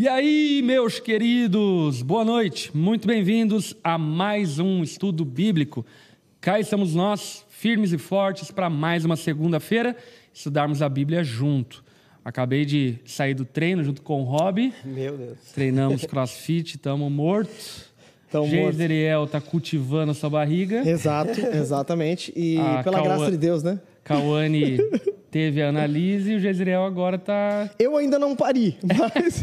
E aí, meus queridos, boa noite, muito bem-vindos a mais um estudo bíblico. Cá estamos nós, firmes e fortes, para mais uma segunda-feira estudarmos a Bíblia junto. Acabei de sair do treino junto com o Rob. Meu Deus. Treinamos crossfit, estamos mortos. Tamo morto. Geiseriel tá cultivando a sua barriga. Exato, exatamente. E A pela Cauã- graça de Deus, né? Cauane teve a analise e o Geiseriel agora tá. Eu ainda não pari, mas...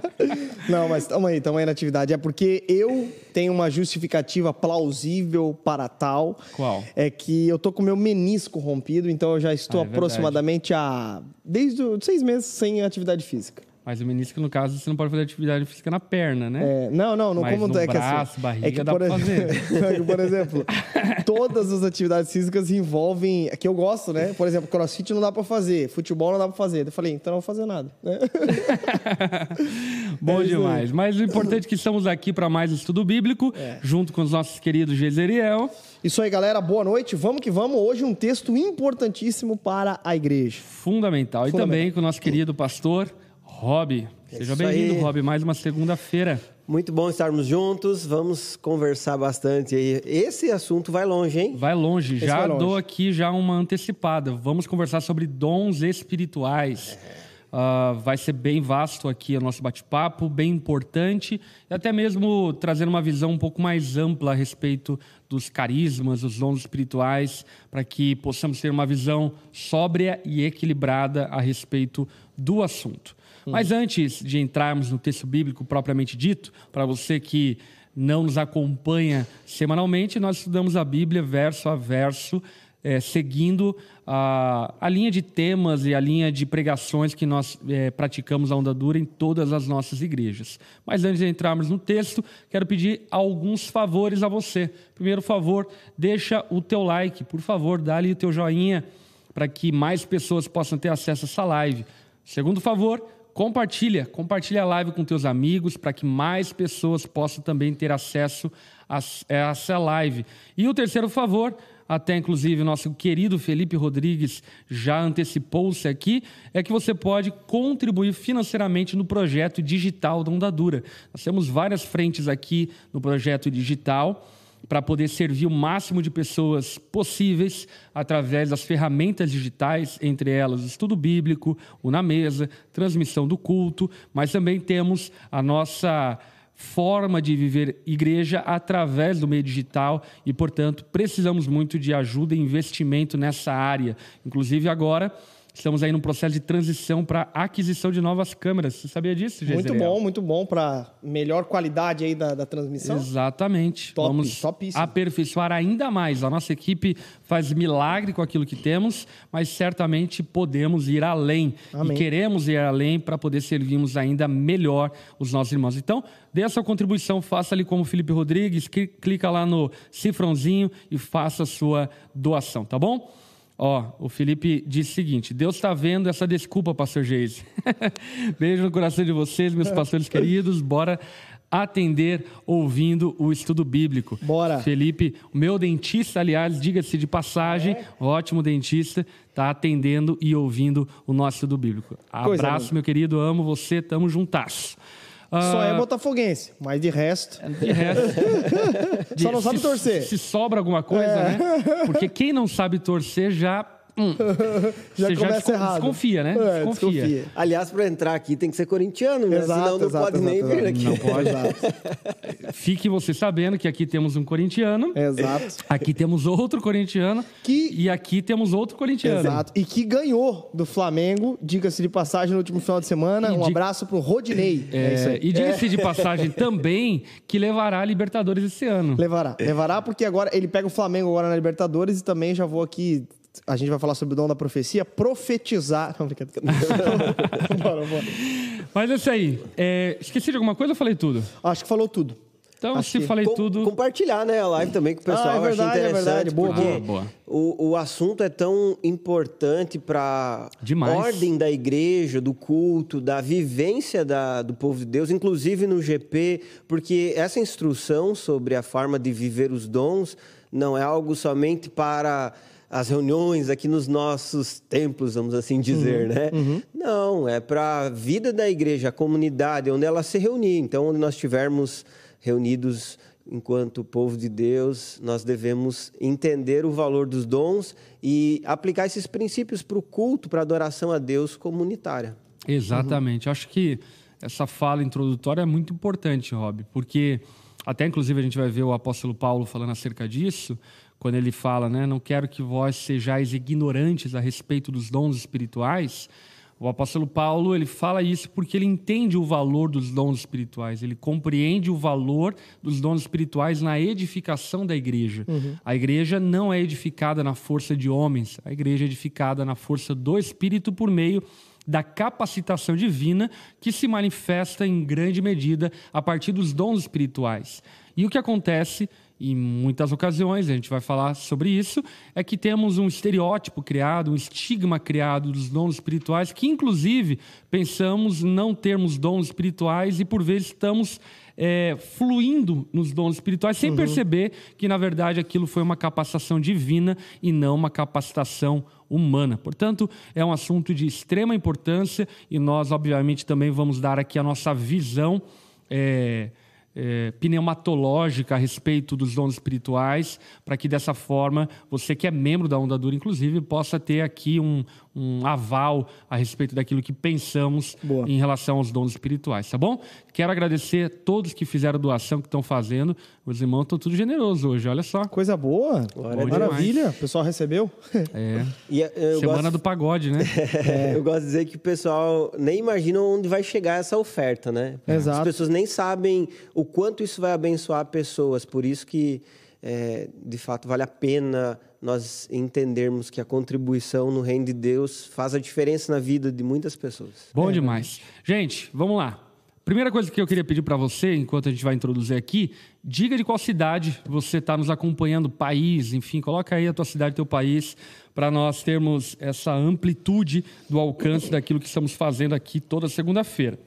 não, mas tamo aí, tamo aí na atividade. É porque eu tenho uma justificativa plausível para tal. Qual? É que eu tô com meu menisco rompido, então eu já estou Ah, é verdade. aproximadamente há... Desde seis meses sem atividade física. Mas o menisco, no caso, você não pode fazer atividade física na perna, né? É, não, não, não Mas como no é que braço, assim, barriga, é que, dá por, pra ex- é que, por exemplo, todas as atividades físicas envolvem que eu gosto, né? Por exemplo, CrossFit não dá pra fazer, futebol não dá pra fazer. Eu falei, então não vou fazer nada. né? Bom É demais. Mas o importante é que estamos aqui para mais estudo bíblico, É. junto com os nossos queridos Jezeriel. Isso aí, galera. Boa noite. Vamos que vamos. Hoje um texto importantíssimo para a igreja. Fundamental. E Fundamental. também com o nosso querido pastor Rob. Seja Isso bem-vindo. Rob, mais uma segunda-feira. Muito bom estarmos juntos. Vamos conversar bastante aí. Esse assunto vai longe, hein? Vai longe, já vai longe. dou aqui já uma antecipada. Vamos conversar sobre dons espirituais. Ah, vai ser bem vasto aqui o nosso bate-papo, bem importante, e até mesmo trazendo uma visão um pouco mais ampla a respeito dos carismas, dos dons espirituais, para que possamos ter uma visão sóbria e equilibrada a respeito do assunto. Mas antes de entrarmos no texto bíblico propriamente dito, para você que não nos acompanha semanalmente, nós estudamos a Bíblia verso a verso, eh, seguindo a, a linha de temas e a linha de pregações que nós eh, praticamos a onda dura em todas as nossas igrejas. Mas antes de entrarmos no texto, quero pedir alguns favores a você. Primeiro favor, deixa o teu like, por favor, dá ali o teu joinha para que mais pessoas possam ter acesso a essa live. Segundo favor, compartilha, compartilha a live com teus amigos para que mais pessoas possam também ter acesso a a essa live. E o terceiro favor, até inclusive nosso querido Felipe Rodrigues já antecipou-se aqui, é que você pode contribuir financeiramente no projeto digital da Onda Dura. Nós temos várias frentes aqui no projeto digital para poder servir o máximo de pessoas possíveis através das ferramentas digitais, entre elas estudo bíblico, o Na Mesa, transmissão do culto, mas também temos a nossa forma de viver igreja através do meio digital e, portanto, precisamos muito de ajuda e investimento nessa área. Inclusive agora estamos aí num processo de transição para aquisição de novas câmeras. Você sabia disso, Muito Jezreel? bom, muito bom para melhor qualidade aí da, da transmissão. Exatamente. Top, Vamos topíssimo. aperfeiçoar ainda mais. A nossa equipe faz milagre com aquilo que temos, mas certamente podemos ir além. Amém. E queremos ir além para poder servirmos ainda melhor os nossos irmãos. Então, dê a sua contribuição, faça ali como o Felipe Rodrigues, cli- clica lá no cifrãozinho e faça a sua doação, tá bom? Ó, o Felipe disse o seguinte: Deus está vendo essa desculpa, pastor Geise. Beijo no coração de vocês, meus pastores queridos. Bora atender ouvindo o estudo bíblico. Bora. Felipe, o meu dentista, aliás, diga-se de passagem, É. ótimo dentista, está atendendo e ouvindo o nosso estudo bíblico. Coisa Abraço, linda. meu querido, amo você, tamo juntasso. Só Ah, é botafoguense, mas de resto... de resto, Só não sabe se- torcer. É. Se sobra alguma coisa, né? Porque quem não sabe torcer já. Hum, Já você começa descon- errado. Desconfia, né? É, desconfia. desconfia. Aliás, para entrar aqui tem que ser corintiano, né? Exato, Senão não exato, pode nem exato, vir exato. aqui. Não pode. Exato. Fique você sabendo que aqui temos um corintiano, Exato. aqui temos outro corintiano Que- e aqui temos outro corintiano. Exato. E que ganhou do Flamengo, diga-se de passagem, no último final de semana. E um de- abraço pro Rodinei. É, É, isso aí. e diga-se de passagem também que levará a Libertadores esse ano. Levará. Levará porque agora ele pega o Flamengo agora na Libertadores e também já vou aqui. A gente vai falar sobre o dom da profecia, profetizar. Não, brincadeira. bora, bora. Mas é isso aí. É, esqueci de alguma coisa ou falei tudo? Acho que falou tudo. Então, Acho se que- falei Com- tudo. Compartilhar, né, a live também com o pessoal. Ah, é verdade, é interessante, verdade. Boa, boa. Boa. O, o assunto é tão importante para ordem da igreja, do culto, da vivência da- do povo de Deus, inclusive no GP, porque essa instrução sobre a forma de viver os dons não é algo somente para as reuniões aqui nos nossos templos, vamos assim dizer, Uhum, né? Não, é para a vida da igreja, a comunidade, onde ela se reunir. Então, onde nós estivermos reunidos enquanto povo de Deus, nós devemos entender o valor dos dons e aplicar esses princípios para o culto, para a adoração a Deus comunitária. Exatamente. Acho que essa fala introdutória é muito importante, Rob, porque até inclusive a gente vai ver o apóstolo Paulo falando acerca disso, quando ele fala, né, não quero que vós sejais ignorantes a respeito dos dons espirituais. O apóstolo Paulo, ele fala isso porque ele entende o valor dos dons espirituais, ele compreende o valor dos dons espirituais na edificação da igreja. A igreja não é edificada na força de homens, a igreja é edificada na força do Espírito por meio da capacitação divina que se manifesta em grande medida a partir dos dons espirituais. E o que acontece em muitas ocasiões, a gente vai falar sobre isso, é que temos um estereótipo criado, um estigma criado dos dons espirituais, que inclusive pensamos não termos dons espirituais e por vezes estamos é, fluindo nos dons espirituais sem perceber que na verdade aquilo foi uma capacitação divina e não uma capacitação humana. Portanto, é um assunto de extrema importância e nós, obviamente, também vamos dar aqui a nossa visão. é, é, pneumatológica a respeito dos dons espirituais, para que dessa forma você que é membro da Onda Dura, inclusive, possa ter aqui um, um aval a respeito daquilo que pensamos Boa. em relação aos dons espirituais, tá bom? Quero agradecer a todos que fizeram doação, que estão fazendo. Os irmãos estão tudo generosos hoje, olha só. Coisa boa. A Maravilha. O pessoal recebeu? É, E eh, eu semana gosto- do pagode, né? Eu gosto de dizer que o pessoal nem imagina onde vai chegar essa oferta, né? Exato. As pessoas nem sabem o quanto isso vai abençoar pessoas. Por isso que, é, de fato, vale a pena nós entendermos que a contribuição no reino de Deus faz a diferença na vida de muitas pessoas. Bom demais. Gente, vamos lá. Primeira coisa que eu queria pedir para você, enquanto a gente vai introduzir aqui, diga de qual cidade você está nos acompanhando, país, enfim, coloca aí a tua cidade, teu país, para nós termos essa amplitude do alcance daquilo que estamos fazendo aqui toda segunda-feira.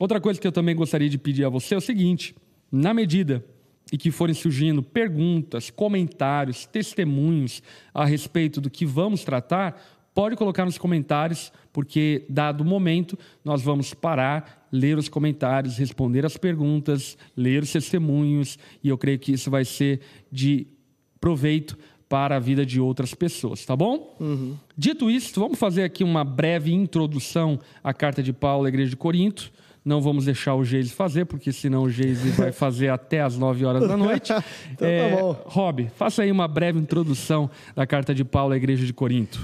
Outra coisa que eu também gostaria de pedir a você é o seguinte: na medida e que forem surgindo perguntas, comentários, testemunhos a respeito do que vamos tratar, pode colocar nos comentários, porque, dado o momento, nós vamos parar, ler os comentários, responder as perguntas, ler os testemunhos, e eu creio que isso vai ser de proveito para a vida de outras pessoas, tá bom? Dito isso, vamos fazer aqui uma breve introdução à carta de Paulo à igreja de Corinto. Não vamos deixar o Geise fazer, porque senão o Geise vai fazer até as 9 horas da noite. Então tá bom. Rob, faça aí uma breve introdução da carta de Paulo à igreja de Corinto.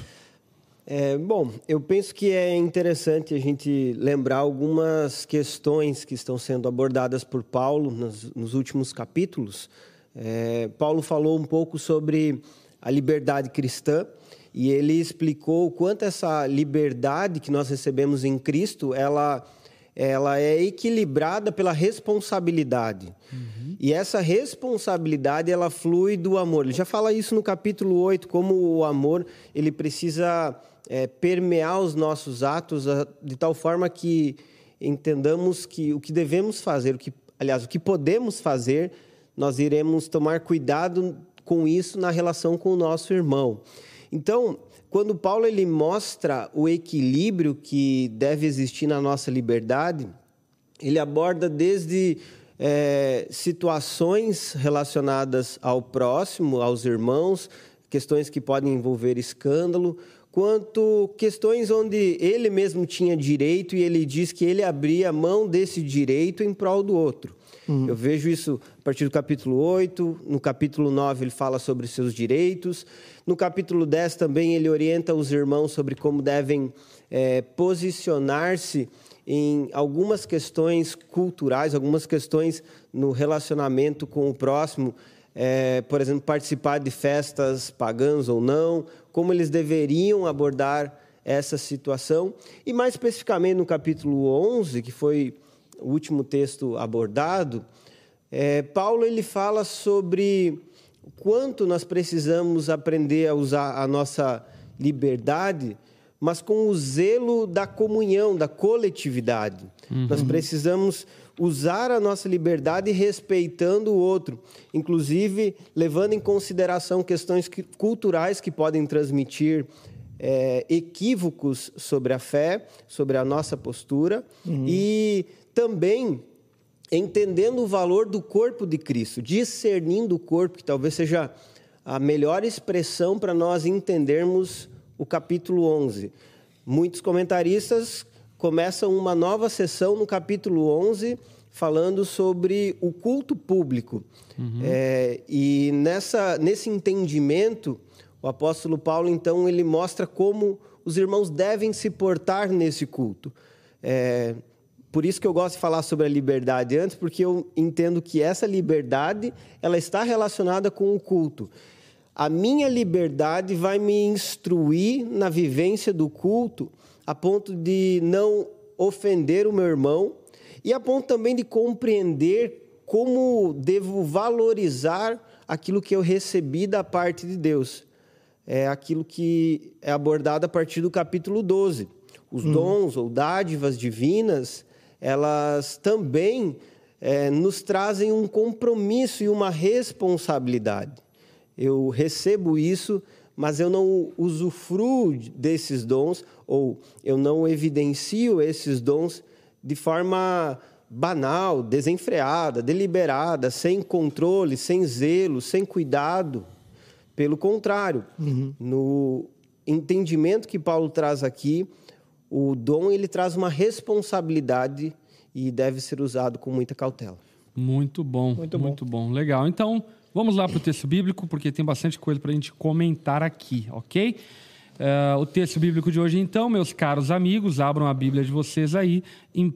É, bom, eu penso que é interessante a gente lembrar algumas questões que estão sendo abordadas por Paulo nos, nos últimos capítulos. É, Paulo falou um pouco sobre a liberdade cristã e ele explicou o quanto essa liberdade que nós recebemos em Cristo, ela, ela é equilibrada pela responsabilidade. E essa responsabilidade, ela flui do amor. Ele já fala isso no capítulo 8, como o amor, ele precisa é, permear os nossos atos a- de tal forma que entendamos que o que devemos fazer, o que, aliás, o que podemos fazer, nós iremos tomar cuidado com isso na relação com o nosso irmão. Então, quando Paulo ele mostra o equilíbrio que deve existir na nossa liberdade, ele aborda desde eh, situações relacionadas ao próximo, aos irmãos, questões que podem envolver escândalo, quanto questões onde ele mesmo tinha direito e ele diz que ele abria mão desse direito em prol do outro. Eu vejo isso a partir do capítulo 8, no capítulo 9 ele fala sobre seus direitos, no capítulo 10 também ele orienta os irmãos sobre como devem eh, posicionar-se em algumas questões culturais, algumas questões no relacionamento com o próximo, é, por exemplo, participar de festas pagãs ou não, como eles deveriam abordar essa situação. E mais especificamente no capítulo 11, que foi o último texto abordado, é, Paulo ele fala sobre o quanto nós precisamos aprender a usar a nossa liberdade, mas com o zelo da comunhão, da coletividade. Uhum. Nós precisamos usar a nossa liberdade respeitando o outro, inclusive levando em consideração questões culturais que podem transmitir é, equívocos sobre a fé, sobre a nossa postura uhum. e também entendendo o valor do corpo de Cristo, discernindo o corpo, que talvez seja a melhor expressão para nós entendermos o capítulo 11. Muitos comentaristas começam uma nova sessão no capítulo 11 falando sobre o culto público. Uhum. É, e nessa, nesse entendimento, o apóstolo Paulo, então, ele mostra como os irmãos devem se portar nesse culto. É, por isso que eu gosto de falar sobre a liberdade antes, porque eu entendo que essa liberdade ela está relacionada com o culto. A minha liberdade vai me instruir na vivência do culto, a ponto de não ofender o meu irmão e a ponto também de compreender como devo valorizar aquilo que eu recebi da parte de Deus. É aquilo que é abordado a partir do capítulo 12. Os hum. dons ou dádivas divinas, elas também é, nos trazem um compromisso e uma responsabilidade. Eu recebo isso, mas eu não usufruo desses dons, ou eu não evidencio esses dons de forma banal, desenfreada, deliberada, sem controle, sem zelo, sem cuidado. Pelo contrário, uhum. no entendimento que Paulo traz aqui, o dom ele traz uma responsabilidade e deve ser usado com muita cautela. Muito bom, muito bom. Muito bom. Legal. Então, vamos lá para o texto bíblico, porque tem bastante coisa para a gente comentar aqui, ok? Uh, o texto bíblico de hoje, então, meus caros amigos, abram a Bíblia de vocês aí, em 1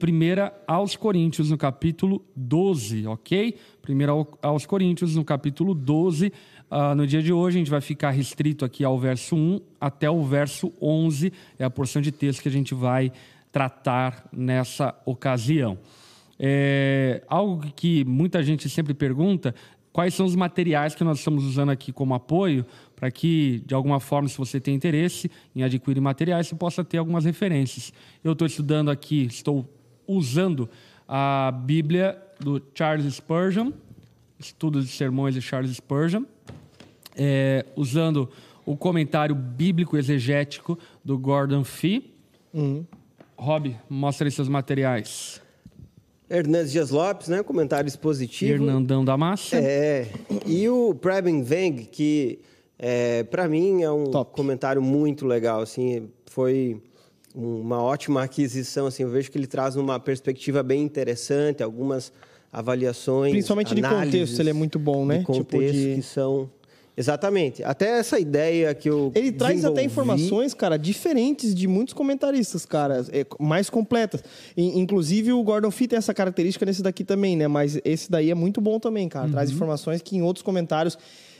aos Coríntios, no capítulo 12, ok? 1 aos Coríntios, no capítulo 12. Uh, no dia de hoje, a gente vai ficar restrito aqui ao verso 1 até o verso 11, é a porção de texto que a gente vai tratar nessa ocasião. É, algo que muita gente sempre pergunta quais são os materiais que nós estamos usando aqui como apoio para que, de alguma forma, se você tem interesse em adquirir materiais, você possa ter algumas referências. Eu estou estudando aqui, estou usando a Bíblia do Charles Spurgeon, Estudos de Sermões de Charles Spurgeon, é, usando o comentário bíblico exegético do Gordon Fee. Uhum. Rob, mostra aí seus materiais. Hernandes Dias Lopes, né? Comentário expositivo. Hernandão da Massa. É. E o Preben Veng, que é, para mim é um Top. comentário muito legal, assim, foi uma ótima aquisição, assim, eu vejo que ele traz uma perspectiva bem interessante, algumas avaliações, principalmente de contexto, ele é muito bom, né? De tipo contexto tipo de... que são Exatamente. Até essa ideia que eu. Ele traz até informações, cara, diferentes de muitos comentaristas, cara, é, mais completas. inclusive, o Gordon Fee tem essa característica nesse daqui também, né? Mas esse daí é muito bom também, cara. Uhum. Traz informações que em outros comentários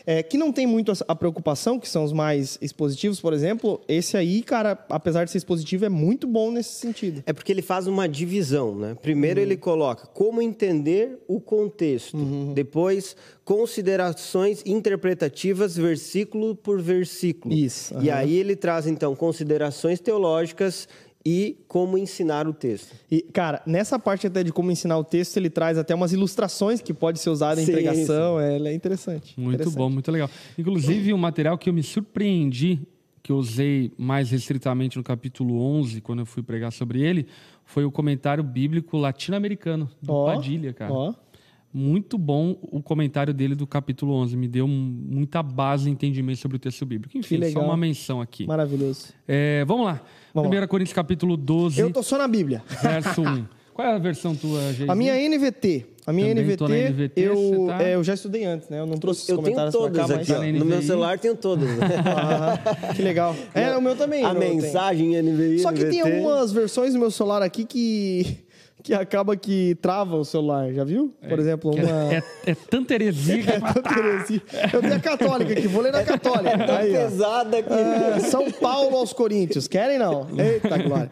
é, que não tem muito a, preocupação, que são os mais expositivos, por exemplo, esse aí, cara, apesar de ser expositivo, é muito bom nesse sentido. É porque ele faz uma divisão, né? Primeiro uhum. ele coloca como entender o contexto, uhum. depois considerações interpretativas versículo por versículo. Isso. Uhum. E aí ele traz então considerações teológicas e como ensinar o texto. E, cara, nessa parte até de como ensinar o texto, ele traz até umas ilustrações que pode ser usada em sim, pregação. Sim. É, é interessante. Muito interessante. bom, muito legal. Inclusive, um material que eu me surpreendi, que eu usei mais restritamente no capítulo 11, quando eu fui pregar sobre ele, foi o comentário bíblico latino-americano, do oh, Padilha, cara. Ó. Oh. Muito bom o comentário dele do capítulo 11. Me deu muita base e entendimento sobre o texto bíblico. Enfim, só uma menção aqui. Maravilhoso. É, vamos lá. Vamos 1 lá. Coríntios capítulo 12. Eu tô só na Bíblia. Verso 1. Qual é a versão tua, gente? A minha NVT. A minha Também NVT, NVT eu, tá... é, eu já estudei antes, né? Eu não trouxe os eu comentários tenho todas cá, aqui, mas... No meu celular tenho todas. ah, que legal. É, o meu também. A mensagem NVI, Só que NVT. tem algumas versões do meu celular aqui que que acaba que trava o celular, já viu? Por é, exemplo, uma. É, é, é tanta heresia que. É tanta heresia. Eu tenho a católica aqui, vou ler na católica. É tão Aí, pesada que. É, São Paulo aos Coríntios. Querem não? Eita, glória.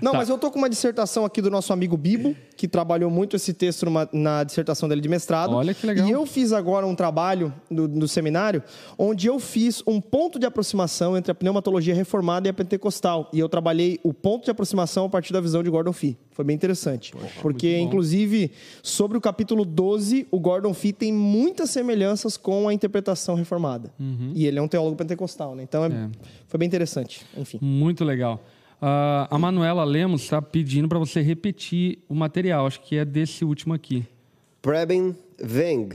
Não, tá. mas eu tô com uma dissertação aqui do nosso amigo Bibo, que trabalhou muito esse texto numa, na dissertação dele de mestrado. Olha que legal. E eu fiz agora um trabalho no, seminário onde eu fiz um ponto de aproximação entre a pneumatologia reformada e a pentecostal. E eu trabalhei o ponto de aproximação a partir da visão de Gordon Fee. Foi bem interessante. Poxa, porque, inclusive, sobre o capítulo 12, o Gordon Fee tem muitas semelhanças com a interpretação reformada. Uhum. E ele é um teólogo pentecostal, né? Então, é, é. foi bem interessante. Enfim. Muito legal. Uh, a Manuela Lemos está pedindo para você repetir o material. Acho que é desse último aqui. Preben Veng.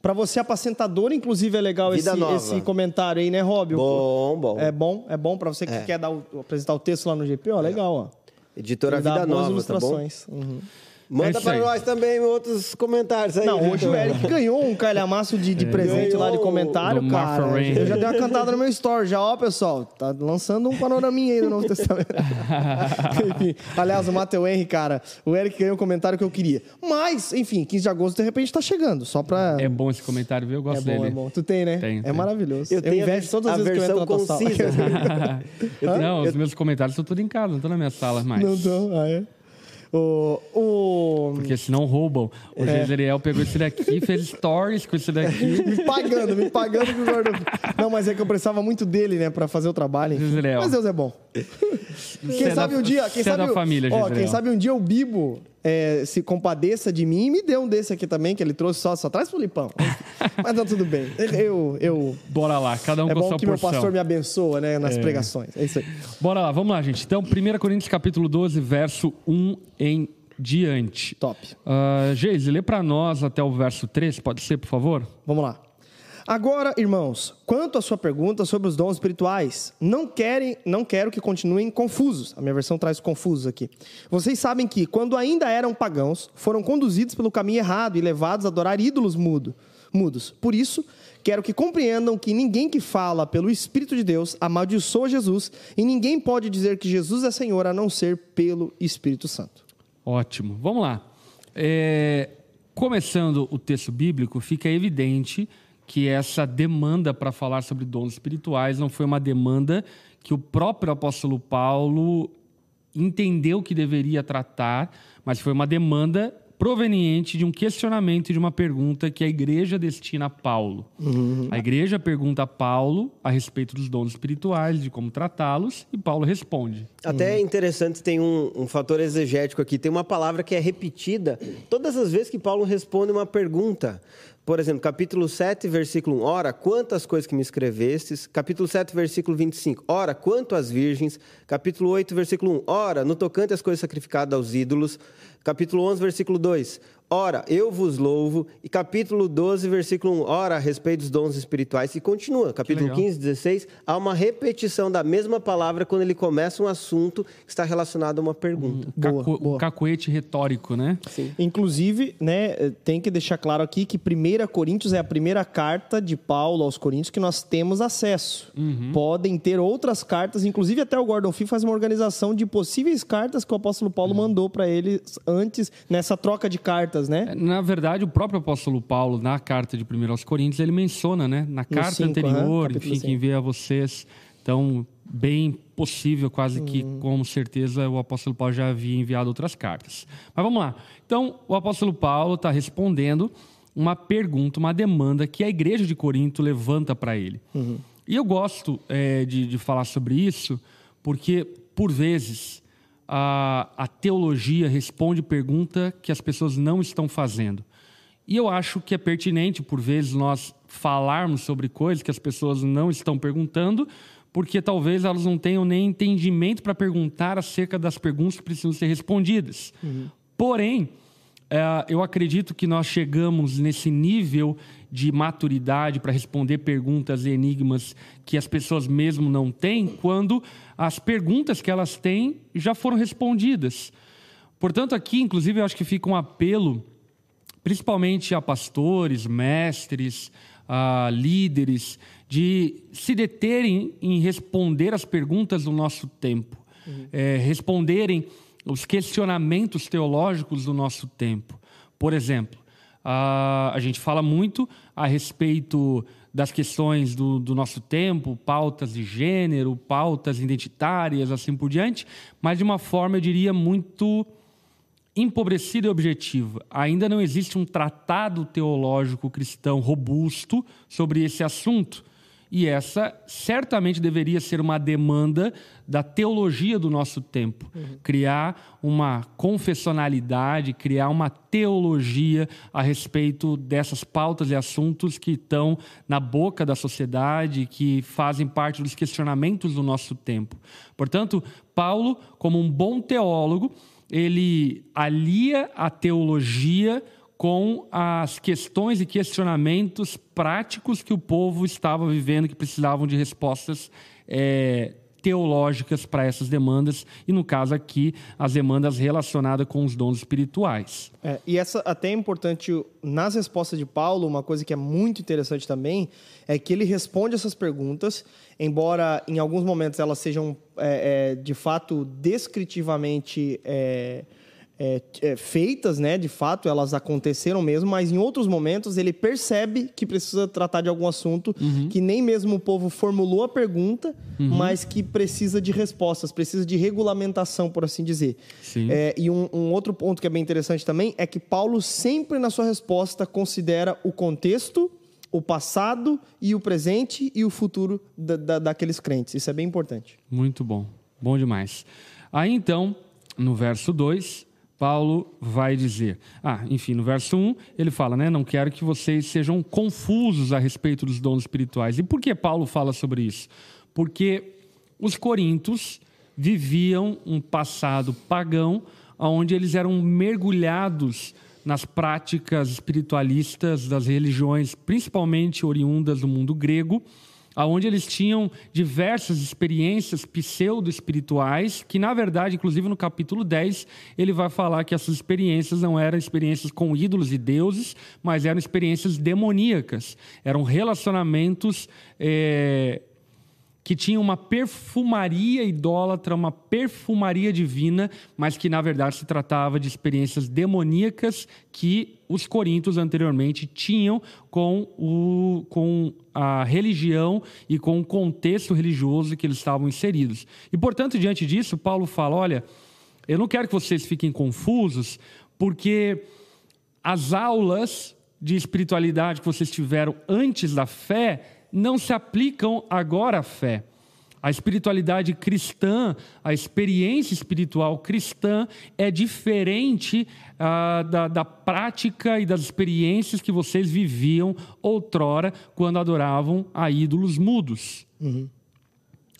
Para você apacentador, inclusive, é legal esse, esse, comentário aí, né, Rob? Bom, bom. É bom, é bom para você que é. quer dar o, apresentar o texto lá no GP, ó, legal, ó. Editora Vida Nova, tá bom? Uhum. Manda é para nós também outros comentários aí. Não, hoje o Eric ganhou um calhamaço de, de é. presente ganhou lá de comentário, cara. Eu já dei uma cantada no meu story já, ó, pessoal. Tá lançando um panoraminha aí do Novo Testamento. enfim, aliás, o Mateu Henry, cara, o Eric ganhou um comentário que eu queria. Mas, enfim, 15 de agosto, de repente, tá chegando. Só pra. É bom esse comentário, viu? Eu gosto é bom, dele. É bom, Tu tem, né? Tem. É tem. maravilhoso. Eu, eu tenho invejo todas as vezes que eu entro concisa. na tua sala. não, os meus comentários estão tudo em casa, não estão na minha sala mais. Não estão, ah, é? O, o... Porque senão roubam. O é. Jezreel pegou esse daqui, fez stories com esse daqui. me pagando, me pagando com o Gordon. Não, mas é que eu precisava muito dele, né, pra fazer o trabalho. Jezreel. Mas Deus é bom. Quem é sabe da, um dia. Quem sabe, é da família, ó, Quem sabe um dia o Bibo é, se compadeça de mim e me dê um desse aqui também, que ele trouxe só, só traz pro Lipão. Mas tá tudo bem. Eu, eu... Bora lá, cada um é com a sua porção. Bom que meu pastor me abençoa, né, nas é. pregações. É isso aí. Bora lá, vamos lá, gente. Então, 1 Coríntios capítulo 12, verso 1 em diante. Top. Uh, Geise, lê para nós até o verso 3, pode ser, por favor? Vamos lá. Agora, irmãos, quanto à sua pergunta sobre os dons espirituais, não querem, não quero que continuem confusos. A minha versão traz confusos aqui. Vocês sabem que, quando ainda eram pagãos, foram conduzidos pelo caminho errado e levados a adorar ídolos mudo, mudos. Por isso, quero que compreendam que ninguém que fala pelo Espírito de Deus amaldiçoa Jesus e ninguém pode dizer que Jesus é Senhor a não ser pelo Espírito Santo. Ótimo. Vamos lá. É, começando o texto bíblico, fica evidente que essa demanda para falar sobre dons espirituais não foi uma demanda que o próprio apóstolo Paulo entendeu que deveria tratar, mas foi uma demanda proveniente de um questionamento e de uma pergunta que a igreja destina a Paulo. Uhum. A igreja pergunta a Paulo a respeito dos dons espirituais, de como tratá-los, e Paulo responde. Até é interessante, tem um, um, fator exegético aqui. Tem uma palavra que é repetida todas as vezes que Paulo responde uma pergunta. Por exemplo, capítulo 7, versículo 1. Ora, quantas coisas que me escrevestes. Capítulo 7, versículo 25. Ora, quanto às virgens. Capítulo 8, versículo 1. Ora, no tocante às coisas sacrificadas aos ídolos. Capítulo 11, versículo 2. Ora, eu vos louvo. E capítulo 12, versículo 1. Ora, a respeito dos dons espirituais. E continua. Capítulo 15, 16. Há uma repetição da mesma palavra quando ele começa um assunto que está relacionado a uma pergunta. Um boa, cacu boa. cacuete retórico, né? Sim. Inclusive, né, tem que deixar claro aqui que 1 Coríntios é a primeira carta de Paulo aos Coríntios que nós temos acesso. Uhum. Podem ter outras cartas, inclusive até o Gordon Fee faz uma organização de possíveis cartas que o apóstolo Paulo uhum. mandou para eles antes, nessa troca de cartas cartas, né? Na verdade, o próprio apóstolo Paulo, na carta de 1 aos Coríntios, ele menciona, né? Na carta cinco, anterior, enfim, que envia a vocês. Então, bem possível, quase que uhum. com certeza, o apóstolo Paulo já havia enviado outras cartas. Mas vamos lá. Então, o apóstolo Paulo está respondendo uma pergunta, uma demanda que a igreja de Corinto levanta para ele. Uhum. E eu gosto é, de, de falar sobre isso, porque, por vezes, a, a teologia responde pergunta que as pessoas não estão fazendo. E eu acho que é pertinente, por vezes, nós falarmos sobre coisas que as pessoas não estão perguntando, porque talvez elas não tenham nem entendimento para perguntar acerca das perguntas que precisam ser respondidas. Uhum. Porém, é, eu acredito que nós chegamos nesse nível de maturidade para responder perguntas e enigmas que as pessoas mesmo não têm, quando as perguntas que elas têm já foram respondidas. Portanto, aqui, inclusive, eu acho que fica um apelo, principalmente a pastores, mestres, a líderes, de se deterem em responder as perguntas do nosso tempo, uhum. é, responderem os questionamentos teológicos do nosso tempo. Por exemplo, a, a gente fala muito a respeito das questões do, do, nosso tempo, pautas de gênero, pautas identitárias, assim por diante, mas de uma forma, eu diria, muito empobrecida e objetiva. Ainda não existe um tratado teológico cristão robusto sobre esse assunto. E essa certamente deveria ser uma demanda da teologia do nosso tempo. Uhum. Criar uma confessionalidade, criar uma teologia a respeito dessas pautas e assuntos que estão na boca da sociedade, que fazem parte dos questionamentos do nosso tempo. Portanto, Paulo, como um bom teólogo, ele alia a teologia com as questões e questionamentos práticos que o povo estava vivendo, que precisavam de respostas é, teológicas para essas demandas, e no caso aqui, as demandas relacionadas com os dons espirituais. É, e essa até é importante, nas respostas de Paulo, uma coisa que é muito interessante também, é que ele responde essas perguntas, embora em alguns momentos elas sejam, é, é, de fato, descritivamente é, é, é, feitas, né? De fato, elas aconteceram mesmo, mas em outros momentos ele percebe que precisa tratar de algum assunto uhum. que nem mesmo o povo formulou a pergunta, uhum. mas que precisa de respostas, precisa de regulamentação, por assim dizer. É, e um, um, outro ponto que é bem interessante também é que Paulo sempre na sua resposta considera o contexto, o passado e o presente e o futuro da, da, daqueles crentes. Isso é bem importante. Muito bom, bom demais. Aí então, no verso 2, Paulo vai dizer. Ah, enfim, no verso 1, ele fala, né? Não quero que vocês sejam confusos a respeito dos dons espirituais. E por que Paulo fala sobre isso? Porque os coríntios viviam um passado pagão onde eles eram mergulhados nas práticas espiritualistas das religiões, principalmente oriundas do mundo grego, aonde eles tinham diversas experiências pseudo-espirituais, que na verdade, inclusive no capítulo 10, ele vai falar que essas experiências não eram experiências com ídolos e deuses, mas eram experiências demoníacas, eram relacionamentos é, que tinha uma perfumaria idólatra, uma perfumaria divina, mas que na verdade se tratava de experiências demoníacas que os coríntios anteriormente tinham com, o, com a religião e com o contexto religioso que eles estavam inseridos. E portanto, diante disso, Paulo fala: olha, eu não quero que vocês fiquem confusos, porque as aulas de espiritualidade que vocês tiveram antes da fé não se aplicam agora à fé. A espiritualidade cristã, a experiência espiritual cristã é diferente ah, da, da prática e das experiências que vocês viviam outrora quando adoravam a ídolos mudos. Uhum.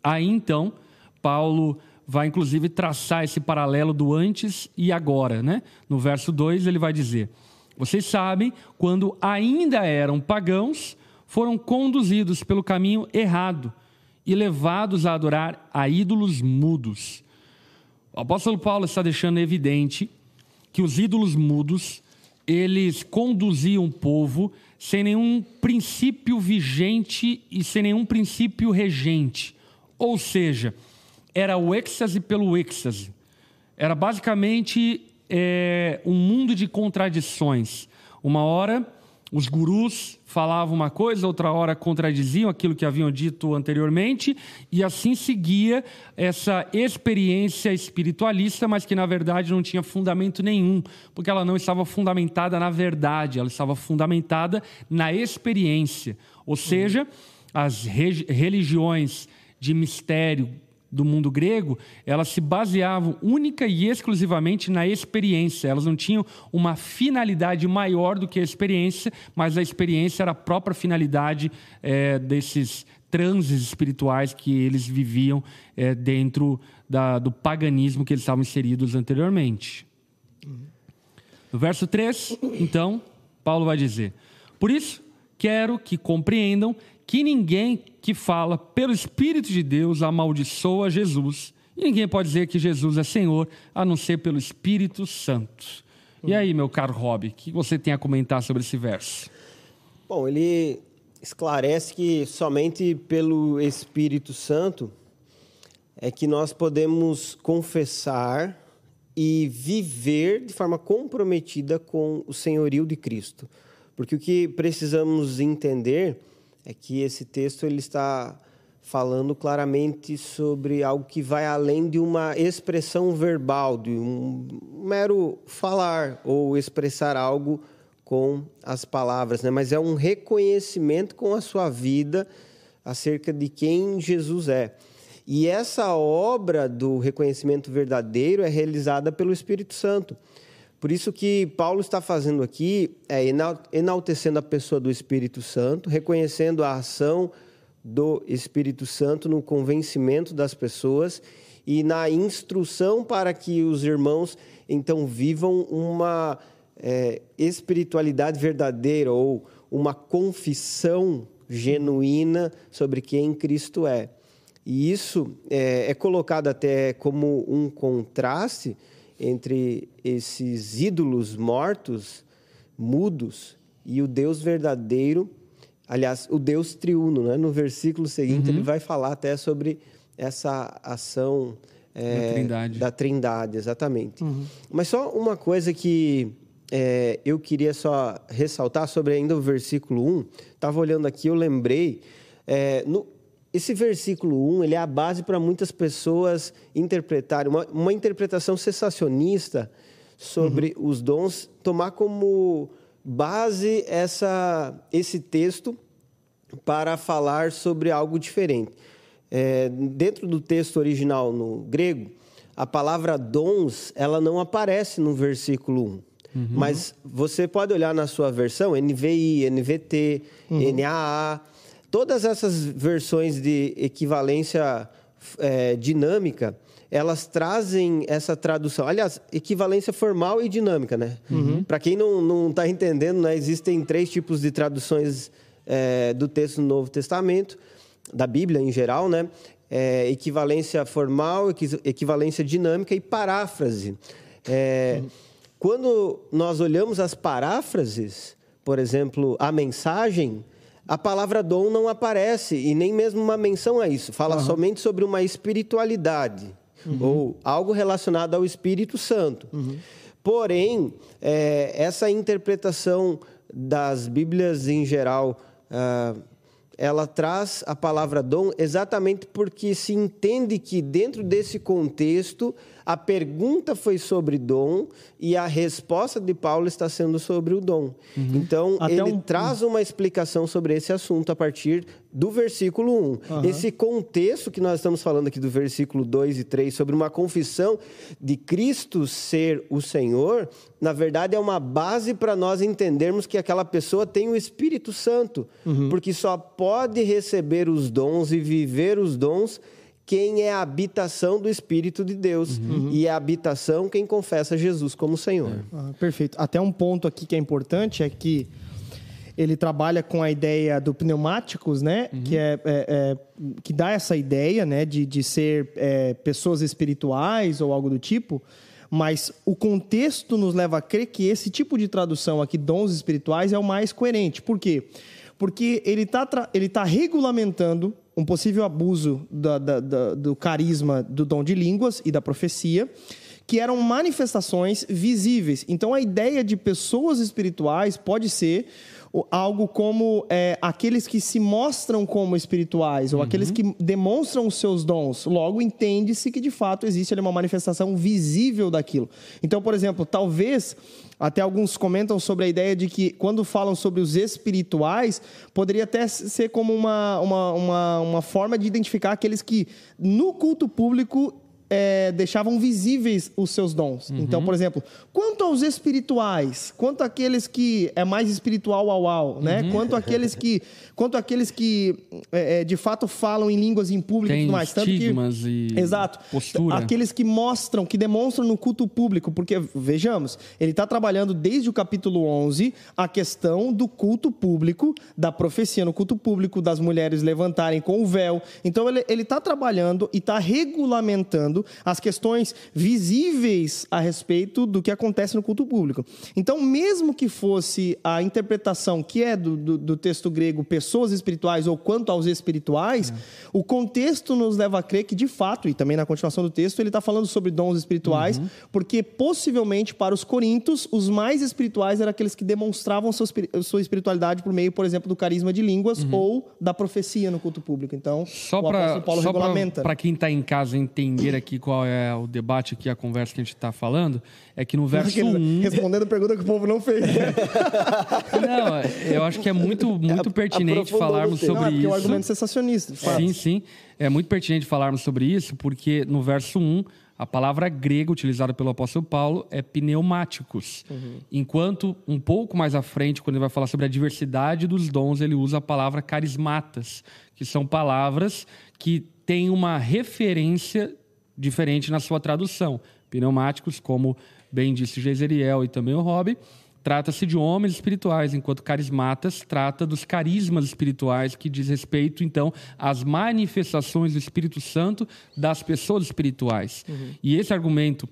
Aí então, Paulo vai inclusive traçar esse paralelo do antes e agora. Né? No verso 2 ele vai dizer: Vocês sabem, quando ainda eram pagãos, foram conduzidos pelo caminho errado e levados a adorar a ídolos mudos. O apóstolo Paulo está deixando evidente que os ídolos mudos, eles conduziam o povo sem nenhum princípio vigente e sem nenhum princípio regente. Ou seja, era o êxtase pelo êxtase. Era basicamente é, um mundo de contradições. Uma hora os gurus falavam uma coisa, outra hora contradiziam aquilo que haviam dito anteriormente, e assim seguia essa experiência espiritualista, mas que na verdade não tinha fundamento nenhum, porque ela não estava fundamentada na verdade, ela estava fundamentada na experiência. Ou seja, as religiões de mistério, do mundo grego, elas se baseavam única e exclusivamente na experiência. Elas não tinham uma finalidade maior do que a experiência, mas a experiência era a própria finalidade é, desses transes espirituais que eles viviam é, dentro da, do paganismo que eles estavam inseridos anteriormente. No verso 3, então, Paulo vai dizer: Por isso, quero que compreendam que ninguém que fala pelo Espírito de Deus amaldiçoa Jesus. E ninguém pode dizer que Jesus é Senhor, a não ser pelo Espírito Santo. E aí, meu caro Rob, o que você tem a comentar sobre esse verso? Bom, ele esclarece que somente pelo Espírito Santo é que nós podemos confessar e viver de forma comprometida com o senhorio de Cristo. Porque o que precisamos entender é que esse texto ele está falando claramente sobre algo que vai além de uma expressão verbal, de um mero falar ou expressar algo com as palavras, né? mas é um reconhecimento com a sua vida acerca de quem Jesus é. E essa obra do reconhecimento verdadeiro é realizada pelo Espírito Santo. Por isso que Paulo está fazendo aqui é enaltecendo a pessoa do Espírito Santo, reconhecendo a ação do Espírito Santo no convencimento das pessoas e na instrução para que os irmãos então vivam uma é, espiritualidade verdadeira ou uma confissão genuína sobre quem Cristo é. E isso é, é colocado até como um contraste entre esses ídolos mortos, mudos, e o Deus verdadeiro, aliás, o Deus triuno. Né? No versículo seguinte, uhum. ele vai falar até sobre essa ação é, da, trindade. da trindade, exatamente. Uhum. Mas só uma coisa que é, eu queria só ressaltar sobre ainda o versículo 1. Estava olhando aqui, eu lembrei. É, no, esse versículo 1 ele é a base para muitas pessoas interpretarem, uma, uma interpretação sensacionista sobre uhum. os dons, tomar como base essa, esse texto para falar sobre algo diferente. É, dentro do texto original no grego, a palavra dons ela não aparece no versículo 1. Uhum. Mas você pode olhar na sua versão, NVI, NVT, uhum. NAA, todas essas versões de equivalência é, dinâmica, elas trazem essa tradução. Aliás, equivalência formal e dinâmica, né? Uhum. Para quem não está entendendo, né, existem três tipos de traduções é, do texto do Novo Testamento, da Bíblia em geral, né? É, equivalência formal, equivalência dinâmica e paráfrase. É. Quando nós olhamos as paráfrases, por exemplo, a mensagem, a palavra dom não aparece e nem mesmo uma menção a isso. Fala uhum. somente sobre uma espiritualidade uhum. ou algo relacionado ao Espírito Santo. Uhum. Porém, é, essa interpretação das Bíblias em geral, uh, ela traz a palavra dom exatamente porque se entende que dentro desse contexto a pergunta foi sobre dom e a resposta de Paulo está sendo sobre o dom. Uhum. Então, Até ele um... traz uma explicação sobre esse assunto a partir do versículo 1. Uhum. Esse contexto que nós estamos falando aqui do versículo 2 e 3 sobre uma confissão de Cristo ser o Senhor, na verdade é uma base para nós entendermos que aquela pessoa tem o Espírito Santo, uhum. porque só pode receber os dons e viver os dons quem é a habitação do Espírito de Deus. Uhum. E é a habitação quem confessa Jesus como Senhor. É. Ah, perfeito. Até um ponto aqui que é importante é que ele trabalha com a ideia do pneumáticos, né? Uhum. Que, é, é, é, que dá essa ideia né? de, de ser é, pessoas espirituais ou algo do tipo. Mas o contexto nos leva a crer que esse tipo de tradução aqui, dons espirituais, é o mais coerente. Por quê? Porque ele está ele tá regulamentando um possível abuso da, da, da, do carisma do dom de línguas e da profecia, que eram manifestações visíveis. Então, a ideia de pessoas espirituais pode ser algo como é, aqueles que se mostram como espirituais, ou uhum. aqueles que demonstram os seus dons. Logo, entende-se que de fato existe ali uma manifestação visível daquilo. Então, por exemplo, talvez até alguns comentam sobre a ideia de que, quando falam sobre os espirituais, poderia até ser como uma, uma, uma, uma forma de identificar aqueles que, no culto público, é, deixavam visíveis os seus dons. Uhum. Então, por exemplo, quanto aos espirituais, quanto àqueles que é mais espiritual ao ao, né? Uhum. Quanto àqueles que, quanto àqueles que é, é de fato falam em línguas em público Tem e tudo mais. Tanto que, e exato, postura. Aqueles que mostram, que demonstram no culto público, porque vejamos, ele está trabalhando desde o capítulo 11 a questão do culto público, da profecia no culto público, das mulheres levantarem com o véu. Então ele está trabalhando e está regulamentando as questões visíveis a respeito do que acontece no culto público. Então, mesmo que fosse a interpretação que é do, do, do texto grego pessoas espirituais ou quanto aos espirituais, é. o contexto nos leva a crer que, de fato, e também na continuação do texto, ele está falando sobre dons espirituais, uhum. porque possivelmente para os coríntios, os mais espirituais eram aqueles que demonstravam sua, sua espiritualidade por meio, por exemplo, do carisma de línguas uhum. ou da profecia no culto público. Então, só para Para quem está em casa entender aqui qual é o debate aqui, a conversa que a gente está falando, é que no verso 1... Um... Respondendo a pergunta que o povo não fez. não, eu acho que é muito, muito é, pertinente falarmos sobre não, é isso. é um argumento sensacionista. Sim, sim. É muito pertinente falarmos sobre isso, porque no verso 1 a palavra grega utilizada pelo apóstolo Paulo é pneumáticos. Uhum. Enquanto, um pouco mais à frente, quando ele vai falar sobre a diversidade dos dons, ele usa a palavra carismatas, que são palavras que têm uma referência diferente na sua tradução. Pneumáticos, como bem disse Jezeriel e também o Rob, trata-se de homens espirituais, enquanto carismatas trata dos carismas espirituais, que diz respeito, então, às manifestações do Espírito Santo das pessoas espirituais. Uhum. E esse argumento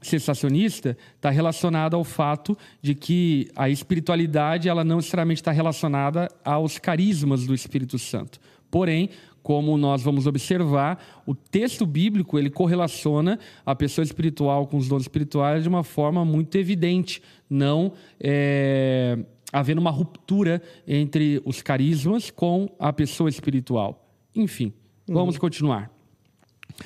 sensacionista está relacionado ao fato de que a espiritualidade ela não necessariamente está relacionada aos carismas do Espírito Santo. Porém, como nós vamos observar, o texto bíblico ele correlaciona a pessoa espiritual com os dons espirituais de uma forma muito evidente, não é, havendo uma ruptura entre os carismas com a pessoa espiritual. Enfim, vamos uhum. continuar.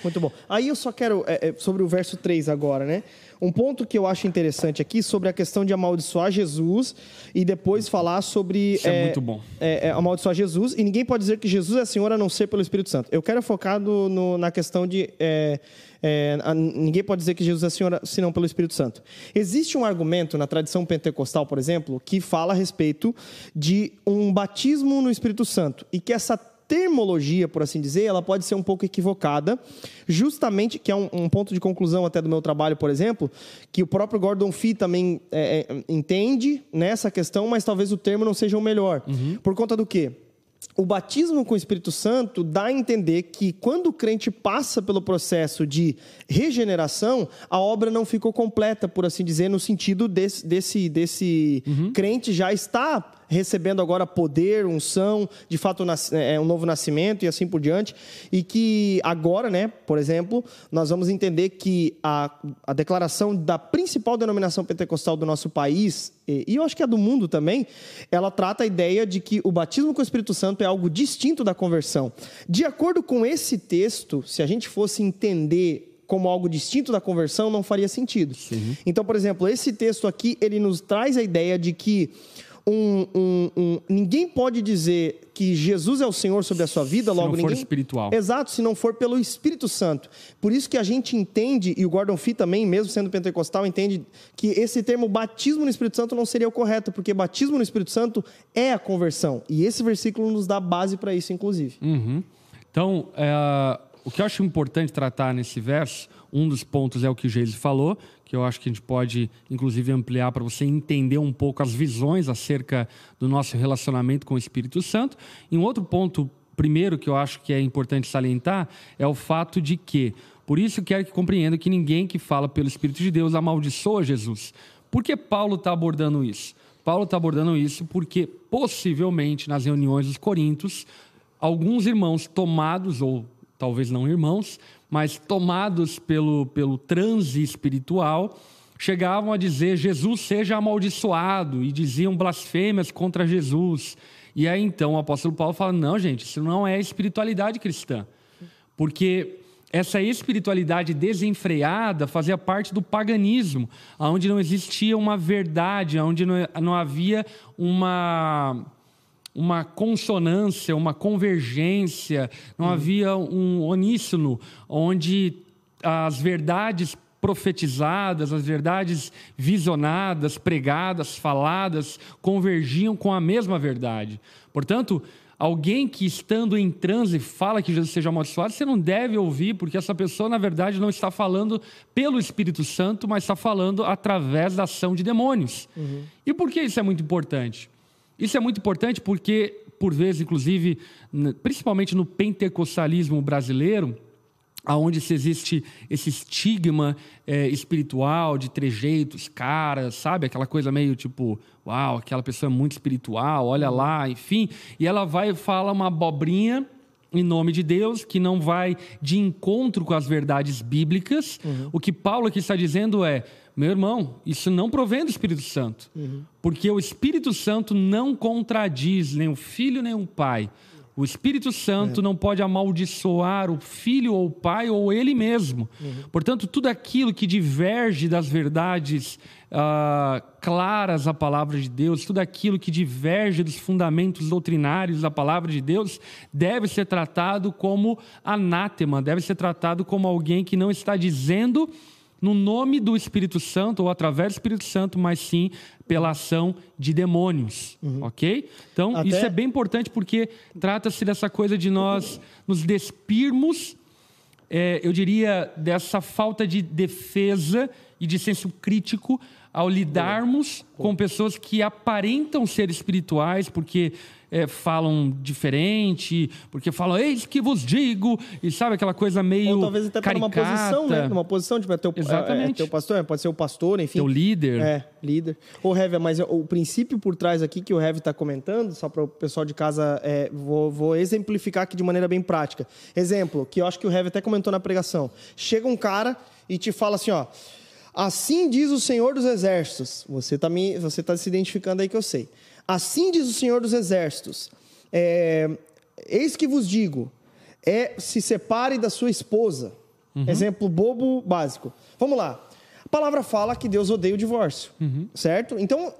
Muito bom. Aí eu só quero, é, é, sobre o verso 3 agora, né? Um ponto que eu acho interessante aqui sobre a questão de amaldiçoar Jesus e depois falar sobre. Isso é, é muito bom. É, é, amaldiçoar Jesus. E ninguém pode dizer que Jesus é Senhor a não ser pelo Espírito Santo. Eu quero focar no, no, na questão de. É, é, a, ninguém pode dizer que Jesus é Senhor senão pelo Espírito Santo. Existe um argumento na tradição pentecostal, por exemplo, que fala a respeito de um batismo no Espírito Santo e que essa termologia, por assim dizer, ela pode ser um pouco equivocada, justamente, que é um, um ponto de conclusão até do meu trabalho, por exemplo, que o próprio Gordon Fee também é, é, entende nessa questão, mas talvez o termo não seja o melhor. Uhum. Por conta do quê? o batismo com o Espírito Santo dá a entender que quando o crente passa pelo processo de regeneração, a obra não ficou completa, por assim dizer, no sentido desse, desse, desse uhum. crente já está recebendo agora poder, unção, de fato é, é um novo nascimento e assim por diante, e que agora, né, por exemplo, nós vamos entender que a, a declaração da principal denominação pentecostal do nosso país, e, e eu acho que é do mundo também, ela trata a ideia de que o batismo com o Espírito Santo é algo distinto da conversão. De acordo com esse texto, se a gente fosse entender como algo distinto da conversão, não faria sentido. Sim. Então, por exemplo, esse texto aqui, ele nos traz a ideia de que um, um, um, ninguém pode dizer que Jesus é o Senhor sobre a sua vida, se logo não ninguém. for espiritual. Exato, se não for pelo Espírito Santo. Por isso que a gente entende, e o Gordon Fee também, mesmo sendo pentecostal, entende que esse termo batismo no Espírito Santo não seria o correto, porque batismo no Espírito Santo é a conversão. E esse versículo nos dá base para isso, inclusive. Uhum. Então, é, o que eu acho importante tratar nesse verso, um dos pontos é o que o Geise falou, que eu acho que a gente pode, inclusive, ampliar para você entender um pouco as visões acerca do nosso relacionamento com o Espírito Santo. E um outro ponto, primeiro, que eu acho que é importante salientar, é o fato de que, por isso quero que compreenda que ninguém que fala pelo Espírito de Deus amaldiçoa Jesus. Por que Paulo está abordando isso? Paulo está abordando isso porque, possivelmente, nas reuniões dos Coríntios, alguns irmãos tomados, ou talvez não irmãos, mas tomados pelo, pelo transe espiritual, chegavam a dizer: Jesus seja amaldiçoado, e diziam blasfêmias contra Jesus. E aí então o apóstolo Paulo fala: não, gente, isso não é espiritualidade cristã. Porque essa espiritualidade desenfreada fazia parte do paganismo, onde não existia uma verdade, onde não havia uma uma consonância, uma convergência, não hum. havia um uníssono onde as verdades profetizadas, as verdades visionadas, pregadas, faladas, convergiam com a mesma verdade. Portanto, alguém que estando em transe fala que Jesus seja amaldiçoado, você não deve ouvir, porque essa pessoa, na verdade, não está falando pelo Espírito Santo, mas está falando através da ação de demônios. Uhum. E por que isso é muito importante? Isso é muito importante porque, por vezes, inclusive, principalmente no pentecostalismo brasileiro, aonde se existe esse estigma é, espiritual de trejeitos, caras, sabe? Aquela coisa meio tipo, uau, aquela pessoa é muito espiritual, olha lá, enfim. E ela vai e fala uma abobrinha em nome de Deus, que não vai de encontro com as verdades bíblicas. Uhum. O que Paulo aqui está dizendo é: meu irmão, isso não provém do Espírito Santo. Uhum. Porque o Espírito Santo não contradiz nem o filho nem o pai. O Espírito Santo é. não pode amaldiçoar o filho ou o pai ou ele mesmo. Uhum. Portanto, tudo aquilo que diverge das verdades uh, claras da palavra de Deus, tudo aquilo que diverge dos fundamentos doutrinários da palavra de Deus, deve ser tratado como anátema, deve ser tratado como alguém que não está dizendo no nome do Espírito Santo ou através do Espírito Santo, mas sim pela ação de demônios, uhum. ok? Então, Até... isso é bem importante porque trata-se dessa coisa de nós nos despirmos, é, eu diria, dessa falta de defesa e de senso crítico ao lidarmos com pessoas que aparentam ser espirituais, porque é, falam diferente, porque falam, eis que vos digo, e sabe aquela coisa meio. Ou talvez até caricata. numa posição, né? Numa posição, tipo, é teu, Exatamente. É, é teu pastor, pode ser o pastor, enfim. Teu líder. É, líder. Ô, Heavy, mas o princípio por trás aqui que o Heavy está comentando, só para o pessoal de casa, é, vou, vou, exemplificar aqui de maneira bem prática. Exemplo, que eu acho que o Heavy até comentou na pregação. Chega um cara e te fala assim, ó. Assim diz o Senhor dos Exércitos. Você está você tá se identificando aí que eu sei. Assim diz o Senhor dos Exércitos: é, Eis que vos digo, é se separe da sua esposa. Uhum. Exemplo bobo básico. Vamos lá. A palavra fala que Deus odeia o divórcio, uhum. certo? Então,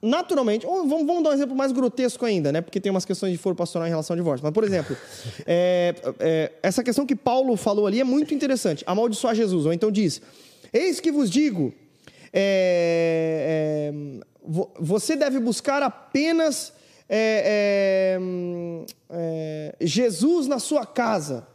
naturalmente, vamos, vamos, dar um exemplo mais grotesco ainda, né? Porque tem umas questões de foro pastoral em relação ao divórcio. Mas, por exemplo, é, é, essa questão que Paulo falou ali é muito interessante. Amaldiçoar Jesus, ou então diz: Eis que vos digo, é, é você deve buscar apenas é, é, é, Jesus na sua casa.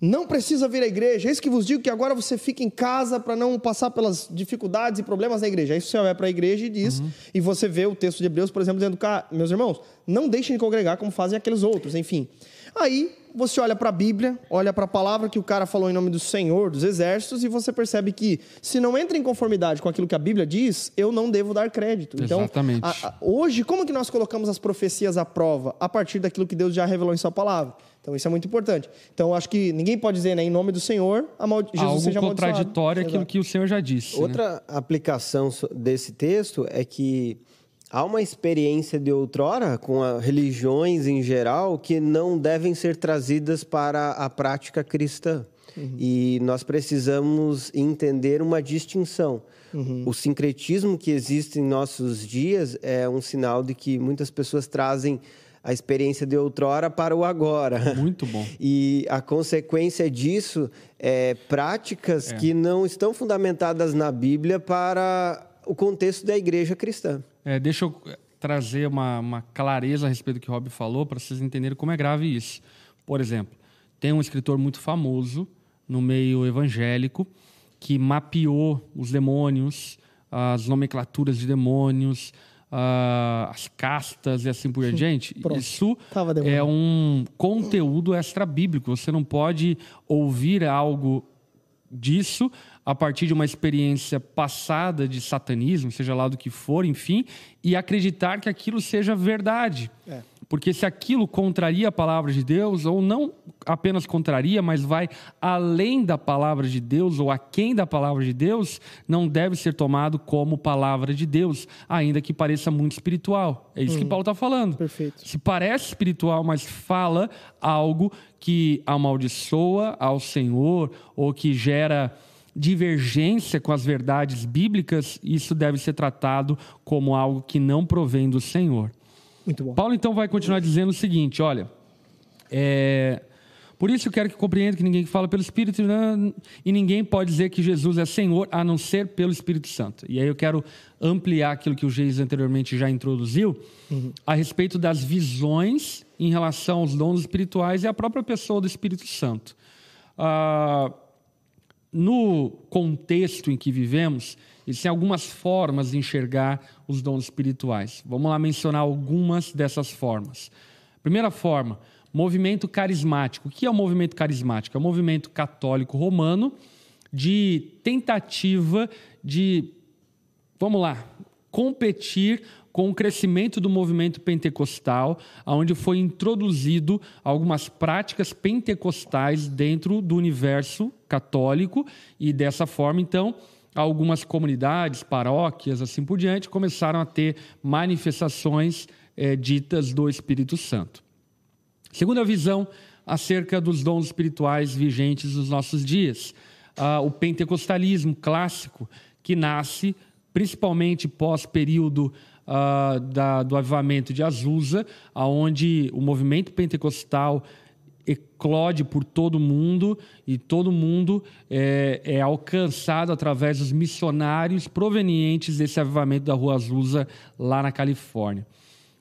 Não precisa vir à igreja. É isso que vos digo que agora você fica em casa para não passar pelas dificuldades e problemas da igreja. Aí você vai para a igreja e diz, uhum. e você vê o texto de Hebreus, por exemplo, dizendo, meus irmãos, não deixem de congregar como fazem aqueles outros, enfim. Aí você olha para a Bíblia, olha para a palavra que o cara falou em nome do Senhor, dos exércitos, e você percebe que se não entra em conformidade com aquilo que a Bíblia diz, eu não devo dar crédito. Então, Exatamente. A, a, hoje, como que nós colocamos as profecias à prova? A partir daquilo que Deus já revelou em sua palavra. Então isso é muito importante. Então acho que ninguém pode dizer, né, em nome do Senhor, Jesus Algo seja contraditório àquilo que o Senhor já disse. Né? Outra né? aplicação desse texto é que há uma experiência de outrora com religiões em geral que não devem ser trazidas para a prática cristã. Uhum. E nós precisamos entender uma distinção. Uhum. O sincretismo que existe em nossos dias é um sinal de que muitas pessoas trazem a experiência de outrora para o agora. Muito bom. E a consequência disso é práticas é. que não estão fundamentadas na Bíblia para o contexto da igreja cristã. É, deixa eu trazer uma, uma, clareza a respeito do que o Rob falou para vocês entenderem como é grave isso. Por exemplo, tem um escritor muito famoso no meio evangélico que mapeou os demônios, as nomenclaturas de demônios, as castas e assim por diante. Isso é um conteúdo extra bíblico. Você não pode ouvir algo disso a partir de uma experiência passada de satanismo, seja lá do que for, enfim, e acreditar que aquilo seja verdade. É. Porque se aquilo contraria a palavra de Deus, ou não apenas contraria, mas vai além da palavra de Deus, ou aquém da palavra de Deus, não deve ser tomado como palavra de Deus, ainda que pareça muito espiritual. É isso hum. que Paulo está falando. Perfeito. Se parece espiritual, mas fala algo que amaldiçoa ao Senhor, ou que gera divergência com as verdades bíblicas, isso deve ser tratado como algo que não provém do Senhor. Muito bom. Paulo então vai continuar dizendo o seguinte: olha, é, por isso eu quero que compreenda que ninguém que fala pelo Espírito não, e ninguém pode dizer que Jesus é Senhor a não ser pelo Espírito Santo. E aí eu quero ampliar aquilo que o Geis anteriormente já introduziu uhum. a respeito das visões em relação aos dons espirituais e à própria pessoa do Espírito Santo. Ah, no contexto em que vivemos, existem algumas formas de enxergar os dons espirituais. Vamos lá mencionar algumas dessas formas. Primeira forma, Movimento carismático. O que é o movimento carismático? É o movimento católico romano de tentativa de, vamos lá, competir com o crescimento do movimento pentecostal, onde foi introduzido algumas práticas pentecostais dentro do universo católico e dessa forma, então, algumas comunidades, paróquias, assim por diante, começaram a ter manifestações é, ditas do Espírito Santo. Segunda visão acerca dos dons espirituais vigentes nos nossos dias, ah, o pentecostalismo clássico, que nasce principalmente pós-período uh, da, do avivamento de Azusa, onde o movimento pentecostal eclode por todo mundo e todo mundo é, é, alcançado através dos missionários provenientes desse avivamento da Rua Azusa lá na Califórnia.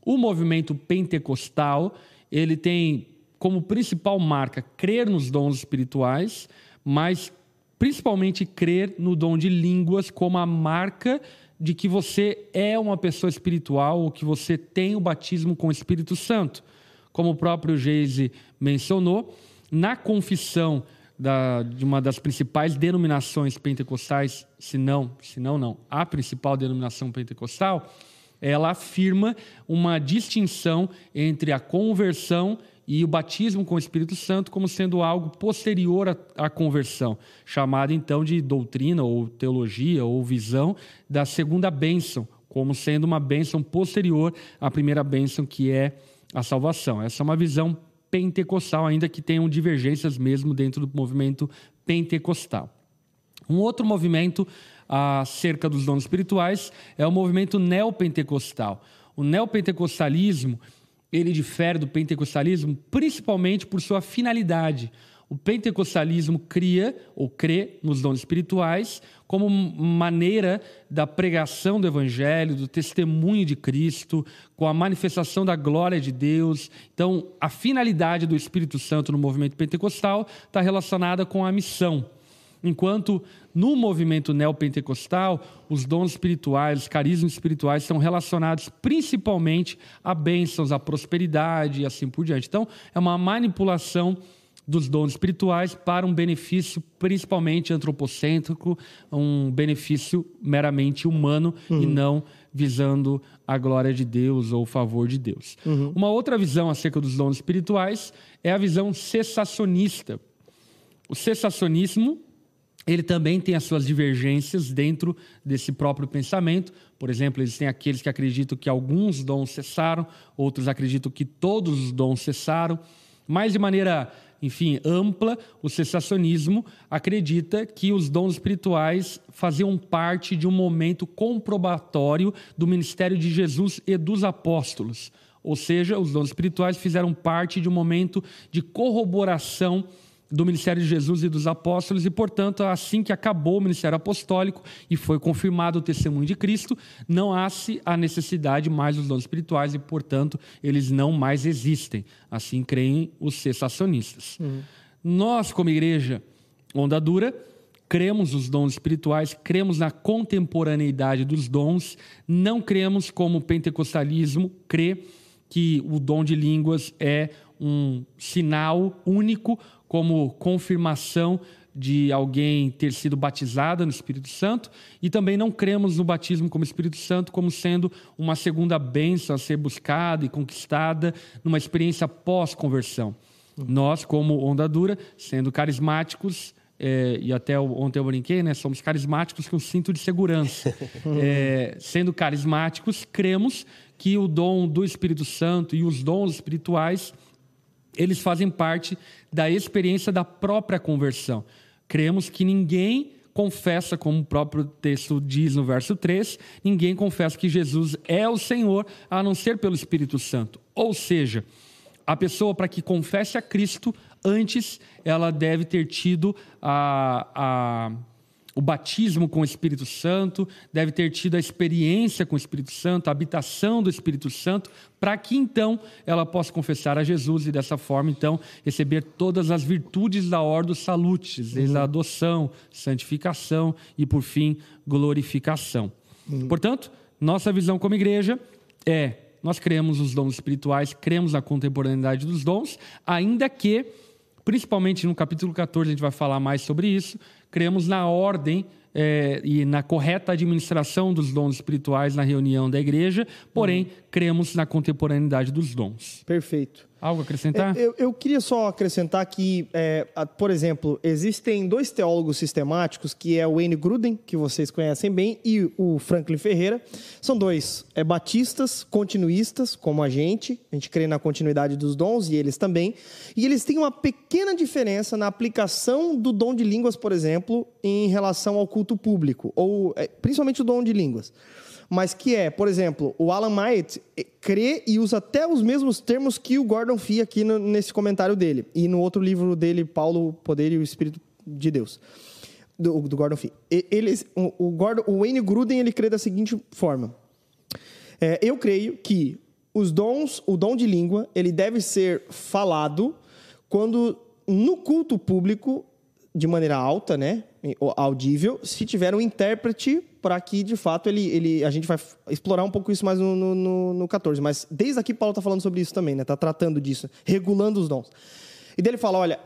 O movimento pentecostal ele tem como principal marca crer nos dons espirituais, mas principalmente crer no dom de línguas como a marca de que você é uma pessoa espiritual ou que você tem o batismo com o Espírito Santo. Como o próprio Geise mencionou, na confissão da, de uma das principais denominações pentecostais, se não, se não, não, a principal denominação pentecostal, ela afirma uma distinção entre a conversão o batismo com o Espírito Santo como sendo algo posterior à, conversão, chamado então de doutrina ou teologia ou visão da segunda bênção, como sendo uma bênção posterior à primeira bênção que é a salvação. Essa é uma visão pentecostal, ainda que tenham divergências mesmo dentro do movimento pentecostal. Um outro movimento acerca dos dons espirituais é o movimento neopentecostal. O neopentecostalismo ele difere do pentecostalismo principalmente por sua finalidade. O pentecostalismo cria ou crê nos dons espirituais como maneira da pregação do evangelho, do testemunho de Cristo, com a manifestação da glória de Deus. Então, a finalidade do Espírito Santo no movimento pentecostal está relacionada com a missão. Enquanto no movimento neopentecostal, os dons espirituais, os carismas espirituais estão relacionados principalmente a bênçãos, a prosperidade e assim por diante. Então, é uma manipulação dos dons espirituais para um benefício principalmente antropocêntrico, um benefício meramente humano uhum. e não visando a glória de Deus ou o favor de Deus. Uhum. Uma outra visão acerca dos dons espirituais é a visão cessacionista. O cessacionismo ele também tem as suas divergências dentro desse próprio pensamento. Por exemplo, existem aqueles que acreditam que alguns dons cessaram, outros acreditam que todos os dons cessaram. Mas, de maneira, enfim, ampla, o cessacionismo acredita que os dons espirituais faziam parte de um momento comprobatório do ministério de Jesus e dos apóstolos. Ou seja, os dons espirituais fizeram parte de um momento de corroboração do ministério de Jesus e dos apóstolos, e, portanto, assim que acabou o ministério apostólico e foi confirmado o testemunho de Cristo, não há-se a necessidade mais dos dons espirituais e, portanto, eles não mais existem. Assim creem os cessacionistas. Uhum. Nós, como igreja Onda Dura, cremos nos dons espirituais, cremos na contemporaneidade dos dons, não cremos como o pentecostalismo crê que o dom de línguas é um sinal único como confirmação de alguém ter sido batizada no Espírito Santo e também não cremos no batismo como Espírito Santo como sendo uma segunda bênção a ser buscada e conquistada numa experiência pós-conversão. Nós, como Onda Dura, sendo carismáticos, é, e até ontem eu brinquei, né? Somos carismáticos com cinto de segurança. É, sendo carismáticos, cremos que o dom do Espírito Santo e os dons espirituais eles fazem parte da experiência da própria conversão. Cremos que ninguém confessa, como o próprio texto diz no verso 3, ninguém confessa que Jesus é o Senhor, a não ser pelo Espírito Santo. Ou seja, a pessoa, para que confesse a Cristo, antes ela deve ter tido a, a o batismo com o Espírito Santo, deve ter tido a experiência com o Espírito Santo, a habitação do Espírito Santo, para que então ela possa confessar a Jesus e dessa forma então receber todas as virtudes da ordem dos salutes, desde uhum. a adoção, santificação e por fim glorificação. Uhum. Portanto, nossa visão como igreja é nós cremos os dons espirituais, cremos na contemporaneidade dos dons, ainda que, principalmente no capítulo 14, a gente vai falar mais sobre isso, cremos na ordem é, e na correta administração dos dons espirituais na reunião da igreja, porém, uhum. cremos na contemporaneidade dos dons. Perfeito. Algo a acrescentar? É, eu, eu queria só acrescentar que, é, por exemplo, existem dois teólogos sistemáticos, que é o Wayne Gruden, que vocês conhecem bem, e o Franklin Ferreira. São dois é, batistas, continuistas, como a gente. A gente crê na continuidade dos dons, e eles também. E eles têm uma pequena diferença na aplicação do dom de línguas, por exemplo, em relação ao culto público, ou é, principalmente o dom de línguas mas que é, por exemplo, o Alan Myatt eh, crê e usa até os mesmos termos que o Gordon Fee aqui no, nesse comentário dele. E no outro livro dele, Paulo, o Poder e o Espírito de Deus, do, do Gordon Fee. Eles, o, o, Gordon, o Wayne Gruden, ele crê da seguinte forma. É, eu creio que os dons, o dom de língua, ele deve ser falado quando no culto público, de maneira alta, né, audível, se tiver um intérprete para que, de fato, ele, ele, a gente vai explorar um pouco isso mais no, no, no 14. Mas desde aqui, Paulo está falando sobre isso também, né? Está tratando disso, regulando os dons. E dele fala: olha,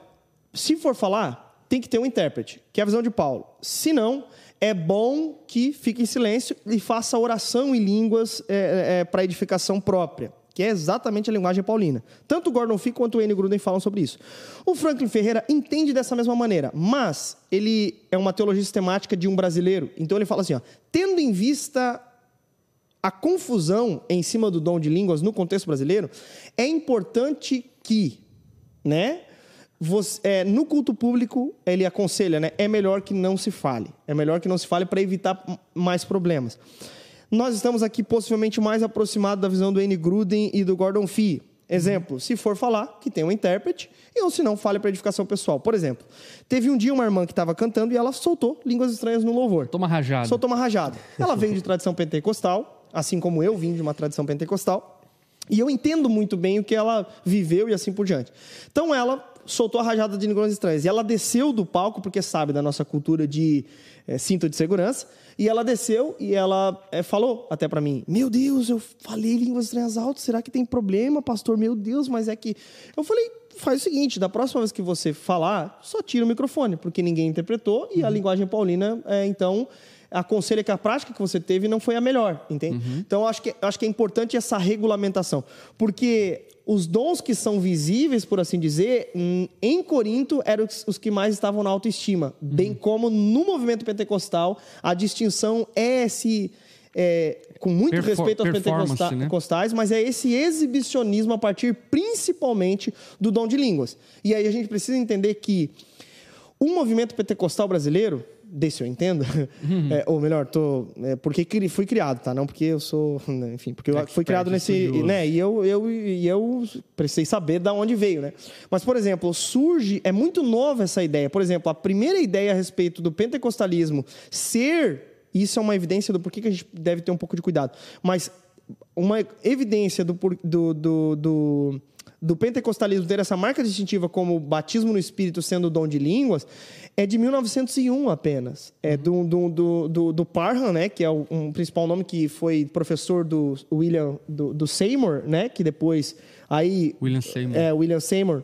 se for falar, tem que ter um intérprete, que é a visão de Paulo. Se não, é bom que fique em silêncio e faça oração em línguas é, é, para edificação própria que é exatamente a linguagem paulina. Tanto Gordon Fee quanto o N. Gruden falam sobre isso. O Franklin Ferreira entende dessa mesma maneira, mas ele é uma teologia sistemática de um brasileiro. Então ele fala assim, ó, tendo em vista a confusão em cima do dom de línguas no contexto brasileiro, é importante que, né, você, é, no culto público, ele aconselha, né, é melhor que não se fale. É melhor que não se fale para evitar mais problemas nós estamos aqui possivelmente mais aproximados da visão do N. Gruden e do Gordon Fee. Exemplo, se for falar, que tem um intérprete, ou se não, fale para edificação pessoal. Por exemplo, teve um dia uma irmã que estava cantando e ela soltou línguas estranhas no louvor. Toma rajada. Soltou uma rajada. Ela veio de tradição pentecostal, assim como eu vim de uma tradição pentecostal, e eu entendo muito bem o que ela viveu e assim por diante. Então ela soltou a rajada de línguas estranhas. E ela desceu do palco, porque sabe da nossa cultura de é, cinto de segurança, e ela desceu e ela é, falou até para mim: Meu Deus, eu falei línguas estranhas alto, será que tem problema, pastor? Meu Deus, mas é que. Eu falei: Faz o seguinte, da próxima vez que você falar, só tira o microfone, porque ninguém interpretou e uhum. a linguagem paulina, é, então aconselha que a prática que você teve não foi a melhor, entende? Uhum. Então, acho que, acho que é importante essa regulamentação, porque os dons que são visíveis, por assim dizer, em Corinto eram os que mais estavam na autoestima. Uhum. Bem como no movimento pentecostal, a distinção é esse. É, com muito Perfor respeito aos pentecostais, né? mas é esse exibicionismo a partir principalmente do dom de línguas. E aí a gente precisa entender que o movimento pentecostal brasileiro desse eu entendo, uhum. é, ou melhor, tô, é, porque fui criado, tá? Não porque eu sou, né, enfim, porque eu é fui criado nesse, estudioso. né? E eu, eu, e eu precisei saber da onde veio, né? Mas, por exemplo, surge, é muito nova essa ideia. Por exemplo, a primeira ideia a respeito do pentecostalismo ser, isso é uma evidência do porquê que a gente deve ter um pouco de cuidado, mas uma evidência do, do, do, do do pentecostalismo ter essa marca distintiva como batismo no Espírito sendo dom de línguas é de 1901 apenas. É do, do, do, do, do Parham, né, que é o um principal nome que foi professor do William do, do Seymour, né, que depois aí William Seymour. É, William Seymour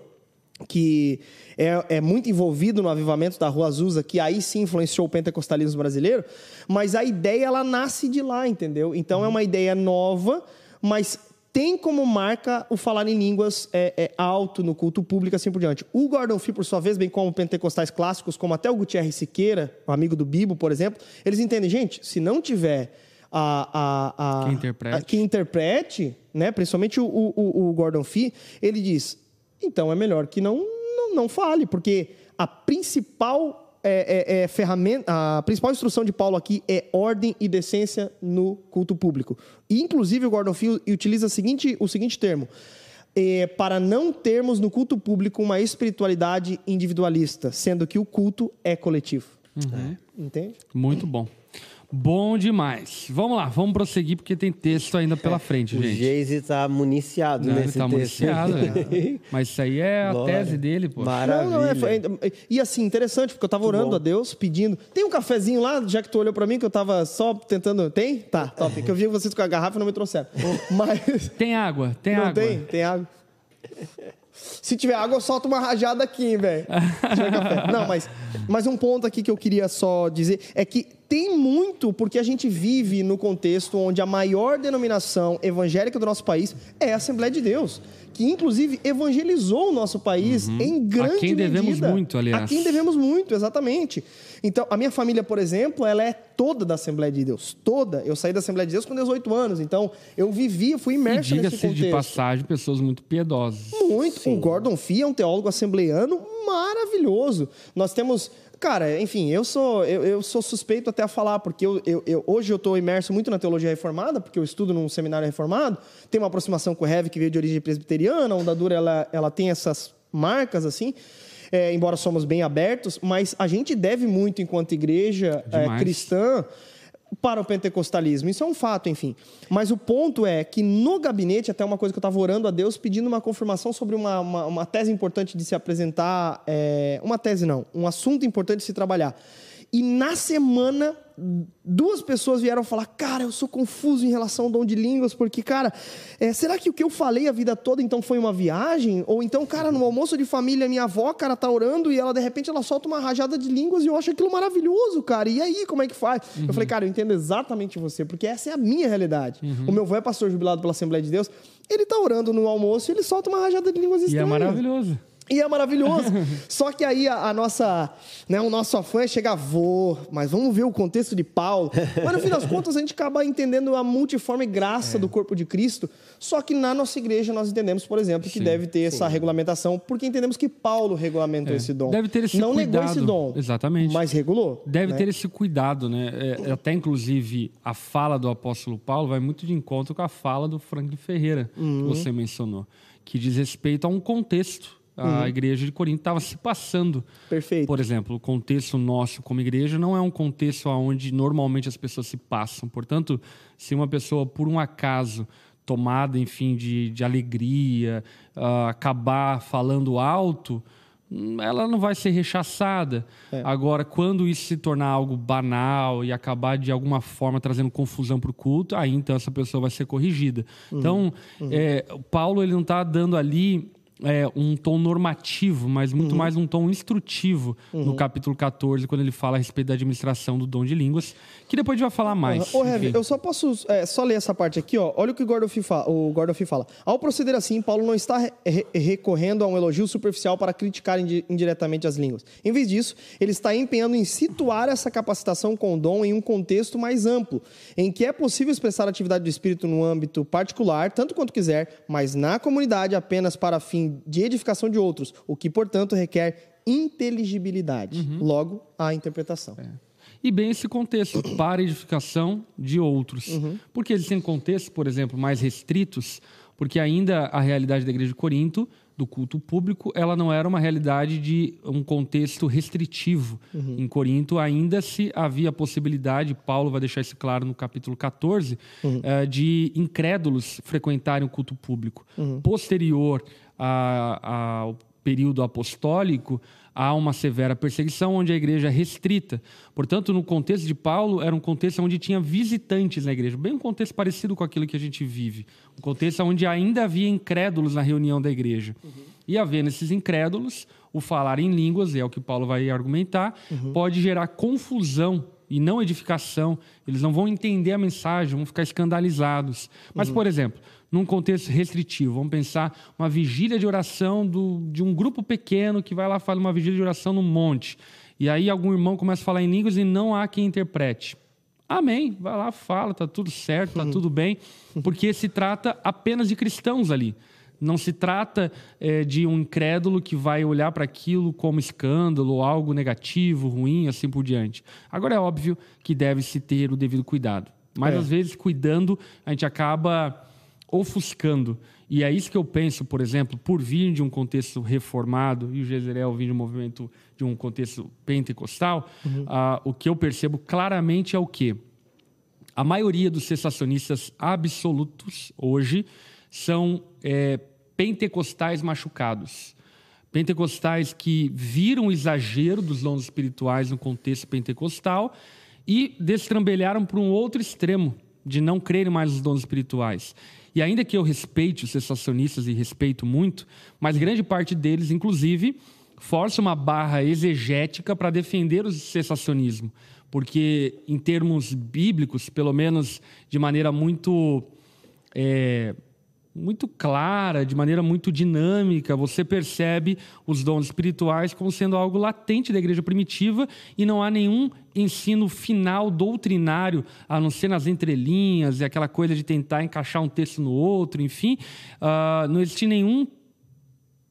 que é, é, muito envolvido no avivamento da Rua Azusa, que aí sim influenciou o pentecostalismo brasileiro, mas a ideia ela nasce de lá, entendeu? Então é uma ideia nova, mas tem como marca o falar em línguas é, é, alto no culto público, assim por diante. O Gordon Fee, por sua vez, bem como pentecostais clássicos, como até o Gutierrez Siqueira, um amigo do Bibo, por exemplo, eles entendem, gente, se não tiver a, a, a, quem interprete, a, quem interprete né, principalmente o, o, o Gordon Fee, ele diz, então é melhor que não, não, não fale, porque a principal é, é, é, ferramenta, a principal instrução de Paulo aqui é ordem e decência no culto público. E, inclusive, o Gordon Fee utiliza o seguinte, o seguinte termo. É, para não termos no culto público uma espiritualidade individualista, sendo que o culto é coletivo. Uhum. Entende? Muito bom. Bom demais. Vamos lá, vamos prosseguir porque tem texto ainda pela frente, o gente. O Geise está municiado Não, nesse ele tá texto. municiado, é. Mas isso aí é a Glória. tese dele, pô. Maravilha. Não, não, é, foi- e assim, interessante, porque eu tava orando a Deus, pedindo. Tem um cafezinho lá, já que tu olhou pra mim, que eu tava só tentando. Tem? Tá, top. Que eu vi vocês com a garrafa e não me trouxeram. Mas. Tem água, tem não água. tem? Tem água. Se tiver água, eu solto uma rajada aqui, velho. Não, mas, mas um ponto aqui que eu queria só dizer é que tem muito, porque a gente vive no contexto onde a maior denominação evangélica do nosso país é a Assembleia de Deus, que inclusive evangelizou o nosso país em grande Uhum. quem devemos medida. muito, aliás. A quem devemos muito, exatamente. Então, a minha família, por exemplo, ela é toda da Assembleia de Deus, toda. Eu saí da Assembleia de Deus com 18 anos, então eu vivi, eu fui E imerso nesse diga-se contexto. de passagem, pessoas muito piedosas. Muito. O Gordon Fee é um teólogo assembleiano maravilhoso. Nós temos. Cara, enfim, eu sou, eu, eu sou suspeito até a falar, porque eu, eu- eu- hoje eu estou imerso muito na teologia reformada, porque eu estudo num seminário reformado, tem uma aproximação com o Heavy, que veio de origem presbiteriana, a Ondadura ela, ela tem essas marcas, assim, é, embora somos bem abertos, mas a gente deve muito, enquanto igreja é, Demais. cristã, para o pentecostalismo. Isso é um fato, enfim. Mas o ponto é que no gabinete, até uma coisa que eu estava orando a Deus, pedindo uma confirmação sobre uma, uma, uma tese importante de se apresentar. é, uma tese não, um assunto importante de se trabalhar. E na semana, duas pessoas vieram falar: Cara, eu sou confuso em relação ao dom de línguas, porque, cara, é, será que o que eu falei a vida toda então foi uma viagem? Ou então, cara, no almoço de família, minha avó, cara, tá orando e ela, de repente, ela solta uma rajada de línguas e eu acho aquilo maravilhoso, cara. E aí, como é que faz? Eu falei, cara, eu entendo exatamente você, porque essa é a minha realidade. O meu avô é pastor jubilado pela Assembleia de Deus, ele tá orando no almoço e ele solta uma rajada de línguas E é estranhas. maravilhoso. E é maravilhoso. Só que aí a, a nossa, né, o nosso afã é chegar, vou, mas vamos ver o contexto de Paulo. Mas no fim das contas a gente acaba entendendo a multiforme graça É. do corpo de Cristo. Só que na nossa igreja nós entendemos, por exemplo, que Sim, deve ter essa regulamentação, porque entendemos que Paulo regulamentou esse dom. Deve ter esse Não negou esse cuidado. dom. Exatamente. Mas regulou. Deve né? ter esse cuidado, né? É, até inclusive a fala do apóstolo Paulo vai muito de encontro com a fala do Franklin Ferreira, Uhum. que você mencionou, que diz respeito a um contexto. A igreja de Corinto estava se passando. Uhum. Perfeito. Por exemplo, o contexto nosso como igreja não é um contexto onde normalmente as pessoas se passam. Portanto, se uma pessoa, por um acaso, tomada, enfim, de, de alegria, ah, acabar falando alto, hum, ela não vai ser rechaçada. Agora, quando isso se tornar algo banal e acabar de alguma forma trazendo confusão para o culto, aí então essa pessoa vai ser corrigida. Então, é, o Paulo ele não está dando ali é, um tom normativo, mas muito Uhum. mais um tom instrutivo no capítulo 14, quando ele fala a respeito da administração do dom de línguas, que depois a gente vai falar mais. Ô, Heavy, Enfim. eu só posso é, só ler essa parte aqui, ó. Olha o que o Gordon Fee fala, o Gordon Fee fala. Ao proceder assim, Paulo não está re- re- recorrendo a um elogio superficial para criticar indi- indiretamente as línguas. Em vez disso, ele está empenhando em situar essa capacitação com o dom em um contexto mais amplo, em que é possível expressar a atividade do Espírito no âmbito particular, tanto quanto quiser, mas na comunidade apenas para de edificação de outros, o que, portanto, requer inteligibilidade. Uhum. Logo, a interpretação. E bem esse contexto para edificação de outros. Uhum. Porque existem contextos, por exemplo, mais restritos, porque ainda a realidade da igreja de Corinto, do culto público, ela não era uma realidade de um contexto restritivo. Uhum. Em Corinto ainda se havia a possibilidade, Paulo vai deixar isso claro no capítulo 14, Uhum. eh, de incrédulos frequentarem o culto público. Uhum. Posterior a- ao período apostólico, há uma severa perseguição onde a igreja é restrita. Portanto, no contexto de Paulo, era um contexto onde tinha visitantes na igreja, bem um contexto parecido com aquilo que a gente vive. Um contexto onde ainda havia incrédulos na reunião da igreja. E havendo esses incrédulos, o falar em línguas, é o que Paulo vai argumentar, pode gerar confusão e não edificação. Eles não vão entender a mensagem, vão ficar escandalizados. Mas, por exemplo, num contexto restritivo, vamos pensar uma vigília de oração do, de um grupo pequeno que vai lá fazer uma vigília de oração no monte. E aí algum irmão começa a falar em línguas e não há quem interprete. Amém. Vai lá, fala, tá tudo certo, tá tudo bem, porque se trata apenas de cristãos ali. Não se trata eh, de um incrédulo que vai olhar para aquilo como escândalo, algo negativo, ruim, assim por diante. Agora é óbvio que deve-se ter o devido cuidado. Mas É. às vezes, cuidando, a gente acaba ofuscando. E é isso que eu penso, por exemplo, por vir de um contexto reformado, e o Jezreel vir de um movimento, de um contexto pentecostal, ah, o que eu percebo claramente é o quê? a maioria dos cessacionistas absolutos hoje são é, pentecostais machucados. Pentecostais que viram o exagero dos dons espirituais no contexto pentecostal e destrambelharam para um outro extremo, de não crerem mais nos dons espirituais. E ainda que eu respeite os cessacionistas e respeito muito, mas grande parte deles, inclusive, força uma barra exegética para defender o cessacionismo. Porque, em termos bíblicos, pelo menos de maneira muito é, muito clara, de maneira muito dinâmica, você percebe os dons espirituais como sendo algo latente da igreja primitiva e não há nenhum ensino final doutrinário, a não ser nas entrelinhas e aquela coisa de tentar encaixar um texto no outro, enfim, uh, não existe nenhum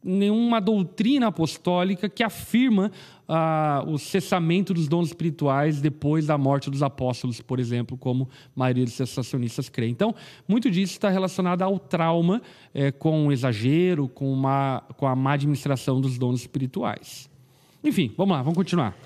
nenhuma doutrina apostólica que afirma ah, o cessamento dos dons espirituais depois da morte dos apóstolos, por exemplo, como a maioria dos sensacionistas crê. Então, muito disso está relacionado ao trauma é, com o exagero, com, uma, com a má administração dos dons espirituais. Enfim, vamos lá, vamos continuar.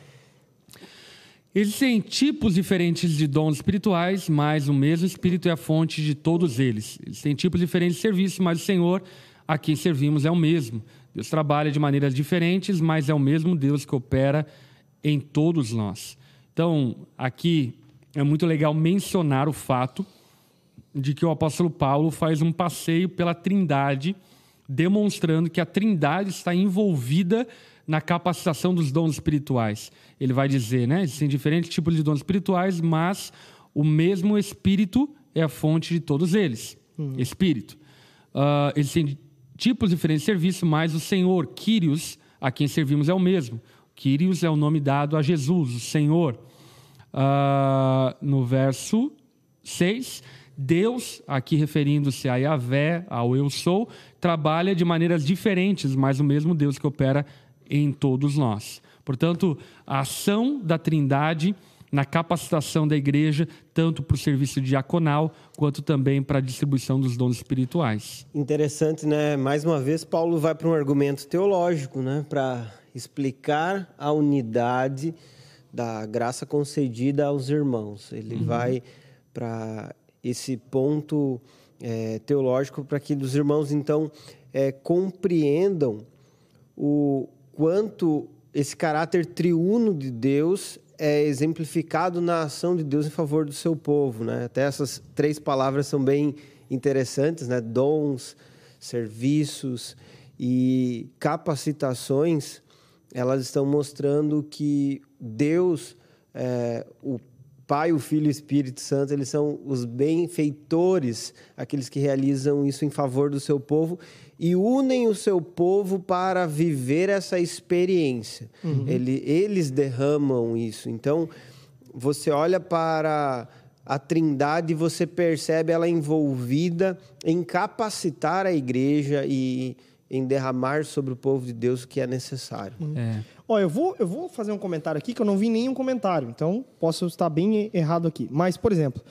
Existem tipos diferentes de dons espirituais, mas o mesmo Espírito é a fonte de todos eles. Existem tipos diferentes de serviço, mas o Senhor a quem servimos é o mesmo. Deus trabalha de maneiras diferentes, mas é o mesmo Deus que opera em todos nós. Então, aqui é muito legal mencionar o fato de que o apóstolo Paulo faz um passeio pela Trindade, demonstrando que a Trindade está envolvida na capacitação dos dons espirituais. Ele vai dizer, né? Existem diferentes tipos de dons espirituais, mas o mesmo Espírito é a fonte de todos eles. Uhum. Espírito. Uh, existem tipos diferentes de serviço, mas o Senhor, Quírios, a quem servimos é o mesmo. Quírios é o nome dado a Jesus, o Senhor. Uh, no verso 6, Deus, aqui referindo-se a Yahvé, ao Eu Sou, trabalha de maneiras diferentes, mas o mesmo Deus que opera em todos nós. Portanto, a ação da Trindade na capacitação da igreja, tanto para o serviço diaconal, quanto também para a distribuição dos dons espirituais. Interessante, né? Mais uma vez, Paulo vai para um argumento teológico, né? Para explicar a unidade da graça concedida aos irmãos. Ele uhum. vai para esse ponto é, teológico para que os irmãos, então, é, compreendam o quanto esse caráter triuno de Deus é exemplificado na ação de Deus em favor do seu povo, né? Até essas três palavras são bem interessantes, né? Dons, serviços e capacitações, elas estão mostrando que Deus, é, o Pai, o Filho e o Espírito Santo, eles são os benfeitores, aqueles que realizam isso em favor do seu povo e unem o seu povo para viver essa experiência. Uhum. Ele, eles derramam isso. Então, você olha para a Trindade e você percebe ela envolvida em capacitar a igreja e em derramar sobre o povo de Deus o que é necessário. Uhum. É. Ó, eu vou, eu vou fazer um comentário aqui que eu não vi nenhum comentário, então posso estar bem errado aqui. Mas, por exemplo,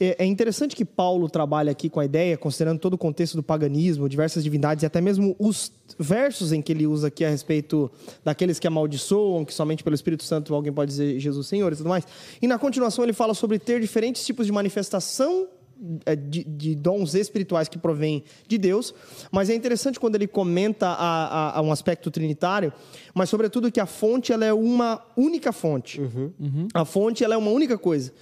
é, é interessante que Paulo trabalha aqui com a ideia, considerando todo o contexto do paganismo, diversas divindades e até mesmo os versos em que ele usa aqui a respeito daqueles que amaldiçoam, que somente pelo Espírito Santo alguém pode dizer Jesus Senhor e tudo mais. E na continuação ele fala sobre ter diferentes tipos de manifestação de, de, dons espirituais que provêm de Deus, mas é interessante quando ele comenta a, a, a, um aspecto trinitário, mas sobretudo que a fonte ela é uma única fonte. Uhum, uhum. A fonte ela é uma única coisa.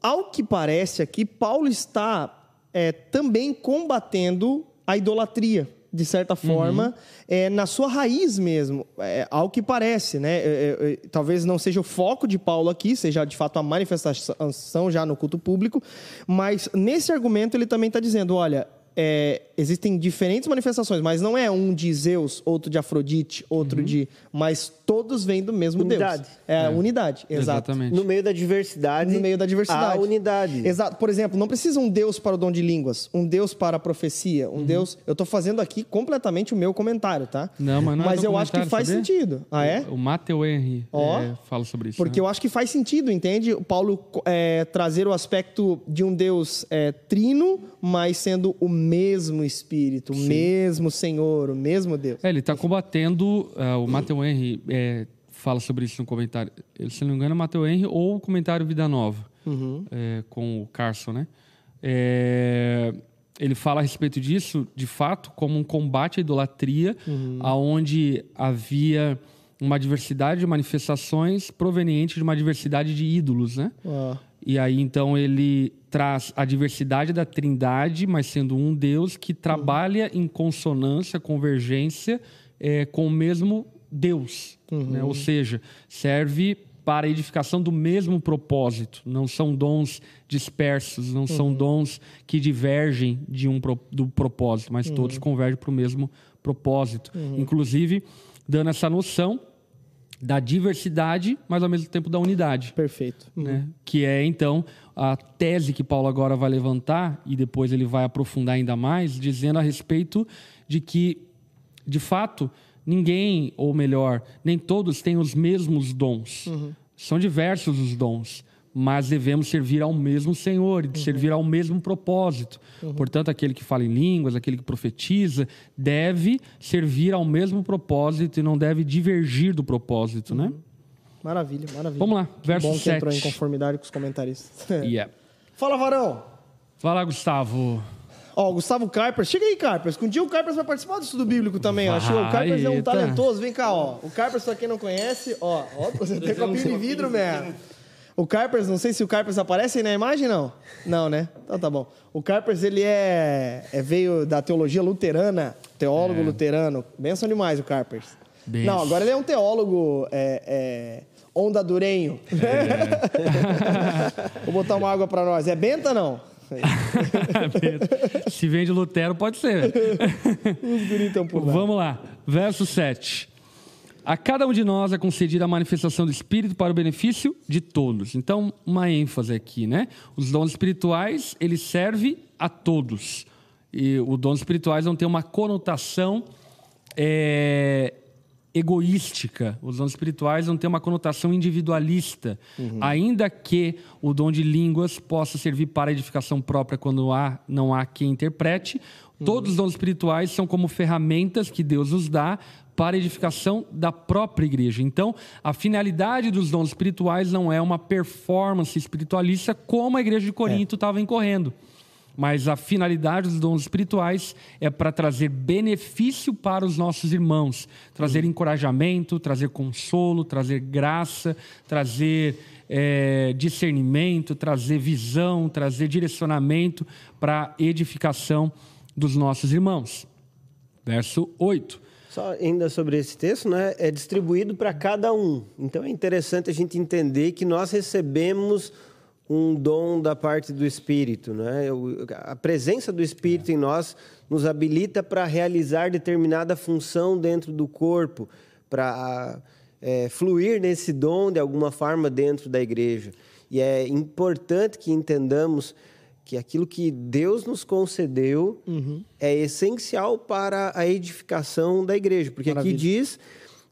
Ao que parece aqui, Paulo está é, também combatendo a idolatria de certa forma, uhum. é, na sua raiz mesmo, é, ao que parece, né? É, é, é, talvez não seja o foco de Paulo aqui, seja de fato a manifestação já no culto público, mas nesse argumento ele também está dizendo: olha, é, existem diferentes manifestações, mas não é um de Zeus, outro de Afrodite, outro uhum. de. Mas todos vêm do mesmo unidade. Deus. É, é. a unidade, exato. Exatamente. No meio da diversidade. No meio da diversidade. A unidade. Exato. Por exemplo, não precisa um Deus para o dom de línguas, um Deus para a profecia, um uhum. Deus. Eu estou fazendo aqui completamente o meu comentário, tá? Não, mas não é Mas é eu acho que faz saber? sentido. Ah, é? O, o Matthew Henry oh, é, fala sobre isso. Porque né? eu acho que faz sentido, entende? O Paulo é, trazer o aspecto de um Deus é, trino, mas sendo o mesmo Espírito, o Sim. mesmo Senhor, o mesmo Deus. É, ele está combatendo. Uh, o Matthew Henry é, fala sobre isso no comentário. Ele, se não me engano, é Matthew Henry ou o comentário Vida Nova. uhum. é, com o Carson, né? É, ele fala a respeito disso, de fato, como um combate à idolatria, uhum. aonde havia uma diversidade de manifestações proveniente de uma diversidade de ídolos, né? E aí então ele traz a diversidade da Trindade, mas sendo um Deus que trabalha uhum. em consonância, convergência é, com o mesmo Deus, uhum. né? Ou seja, serve para a edificação do mesmo propósito. Não são dons dispersos, não uhum. são dons que divergem de um do propósito, mas todos uhum. convergem para o mesmo propósito. Uhum. Inclusive dando essa noção da diversidade, mas ao mesmo tempo da unidade. Perfeito. Né? Uhum. Que é, então, a tese que Paulo agora vai levantar, e depois ele vai aprofundar ainda mais, dizendo a respeito de que, de fato, ninguém, ou melhor, nem todos têm os mesmos dons. Uhum. São diversos os dons mas devemos servir ao mesmo Senhor, uhum. servir ao mesmo propósito. Uhum. Portanto, aquele que fala em línguas, aquele que profetiza, deve servir ao mesmo propósito e não deve divergir do propósito, né? uhum. né? Maravilha, maravilha. Vamos lá, que verso bom 7. entrou em conformidade com os comentaristas. yeah. Fala, Varão. Fala, Gustavo. Ó, o Gustavo Carpers. Chega aí, Carpers. Um dia o Carpers vai participar do estudo bíblico também. Vai, ó. O Carpers é um talentoso. Vem cá, ó. O Carpers, pra quem não conhece, ó. ó você tem copinho de vidro, mesmo. O Carpers, não sei se o Carpers aparece aí na imagem, não? Não, né? Então tá bom. O Carpers, ele é, é veio da teologia luterana, teólogo é. luterano. Benção demais o Carpers. Não, agora ele é um teólogo é, é, ondadurenho. É. Vou botar uma água para nós. É benta, não? Se vem de Lutero, pode ser. Os por lá. Vamos lá. Verso 7. A cada um de nós é concedida a manifestação do Espírito para o benefício de todos. Então, uma ênfase aqui, né? Os dons espirituais, ele serve a todos. E os dons espirituais não tem uma conotação é, egoística. Os dons espirituais não têm uma conotação individualista. Uhum. Ainda que o dom de línguas possa servir para edificação própria quando há, não há quem interprete, uhum. todos os dons espirituais são como ferramentas que Deus nos dá para edificação da própria igreja. Então, a finalidade dos dons espirituais não é uma performance espiritualista como a igreja de Corinto estava é. incorrendo. Mas a finalidade dos dons espirituais é para trazer benefício para os nossos irmãos, trazer encorajamento, trazer consolo, trazer graça, trazer é, discernimento, trazer visão, trazer direcionamento para a edificação dos nossos irmãos. Verso 8. Só ainda sobre esse texto, né? É distribuído para cada um. Então é interessante a gente entender que nós recebemos um dom da parte do Espírito, né? A presença do Espírito em nós nos habilita para realizar determinada função dentro do corpo, para é, fluir nesse dom de alguma forma dentro da igreja. E é importante que entendamos que aquilo que Deus nos concedeu uhum. é essencial para a edificação da igreja, porque Maravilha. aqui diz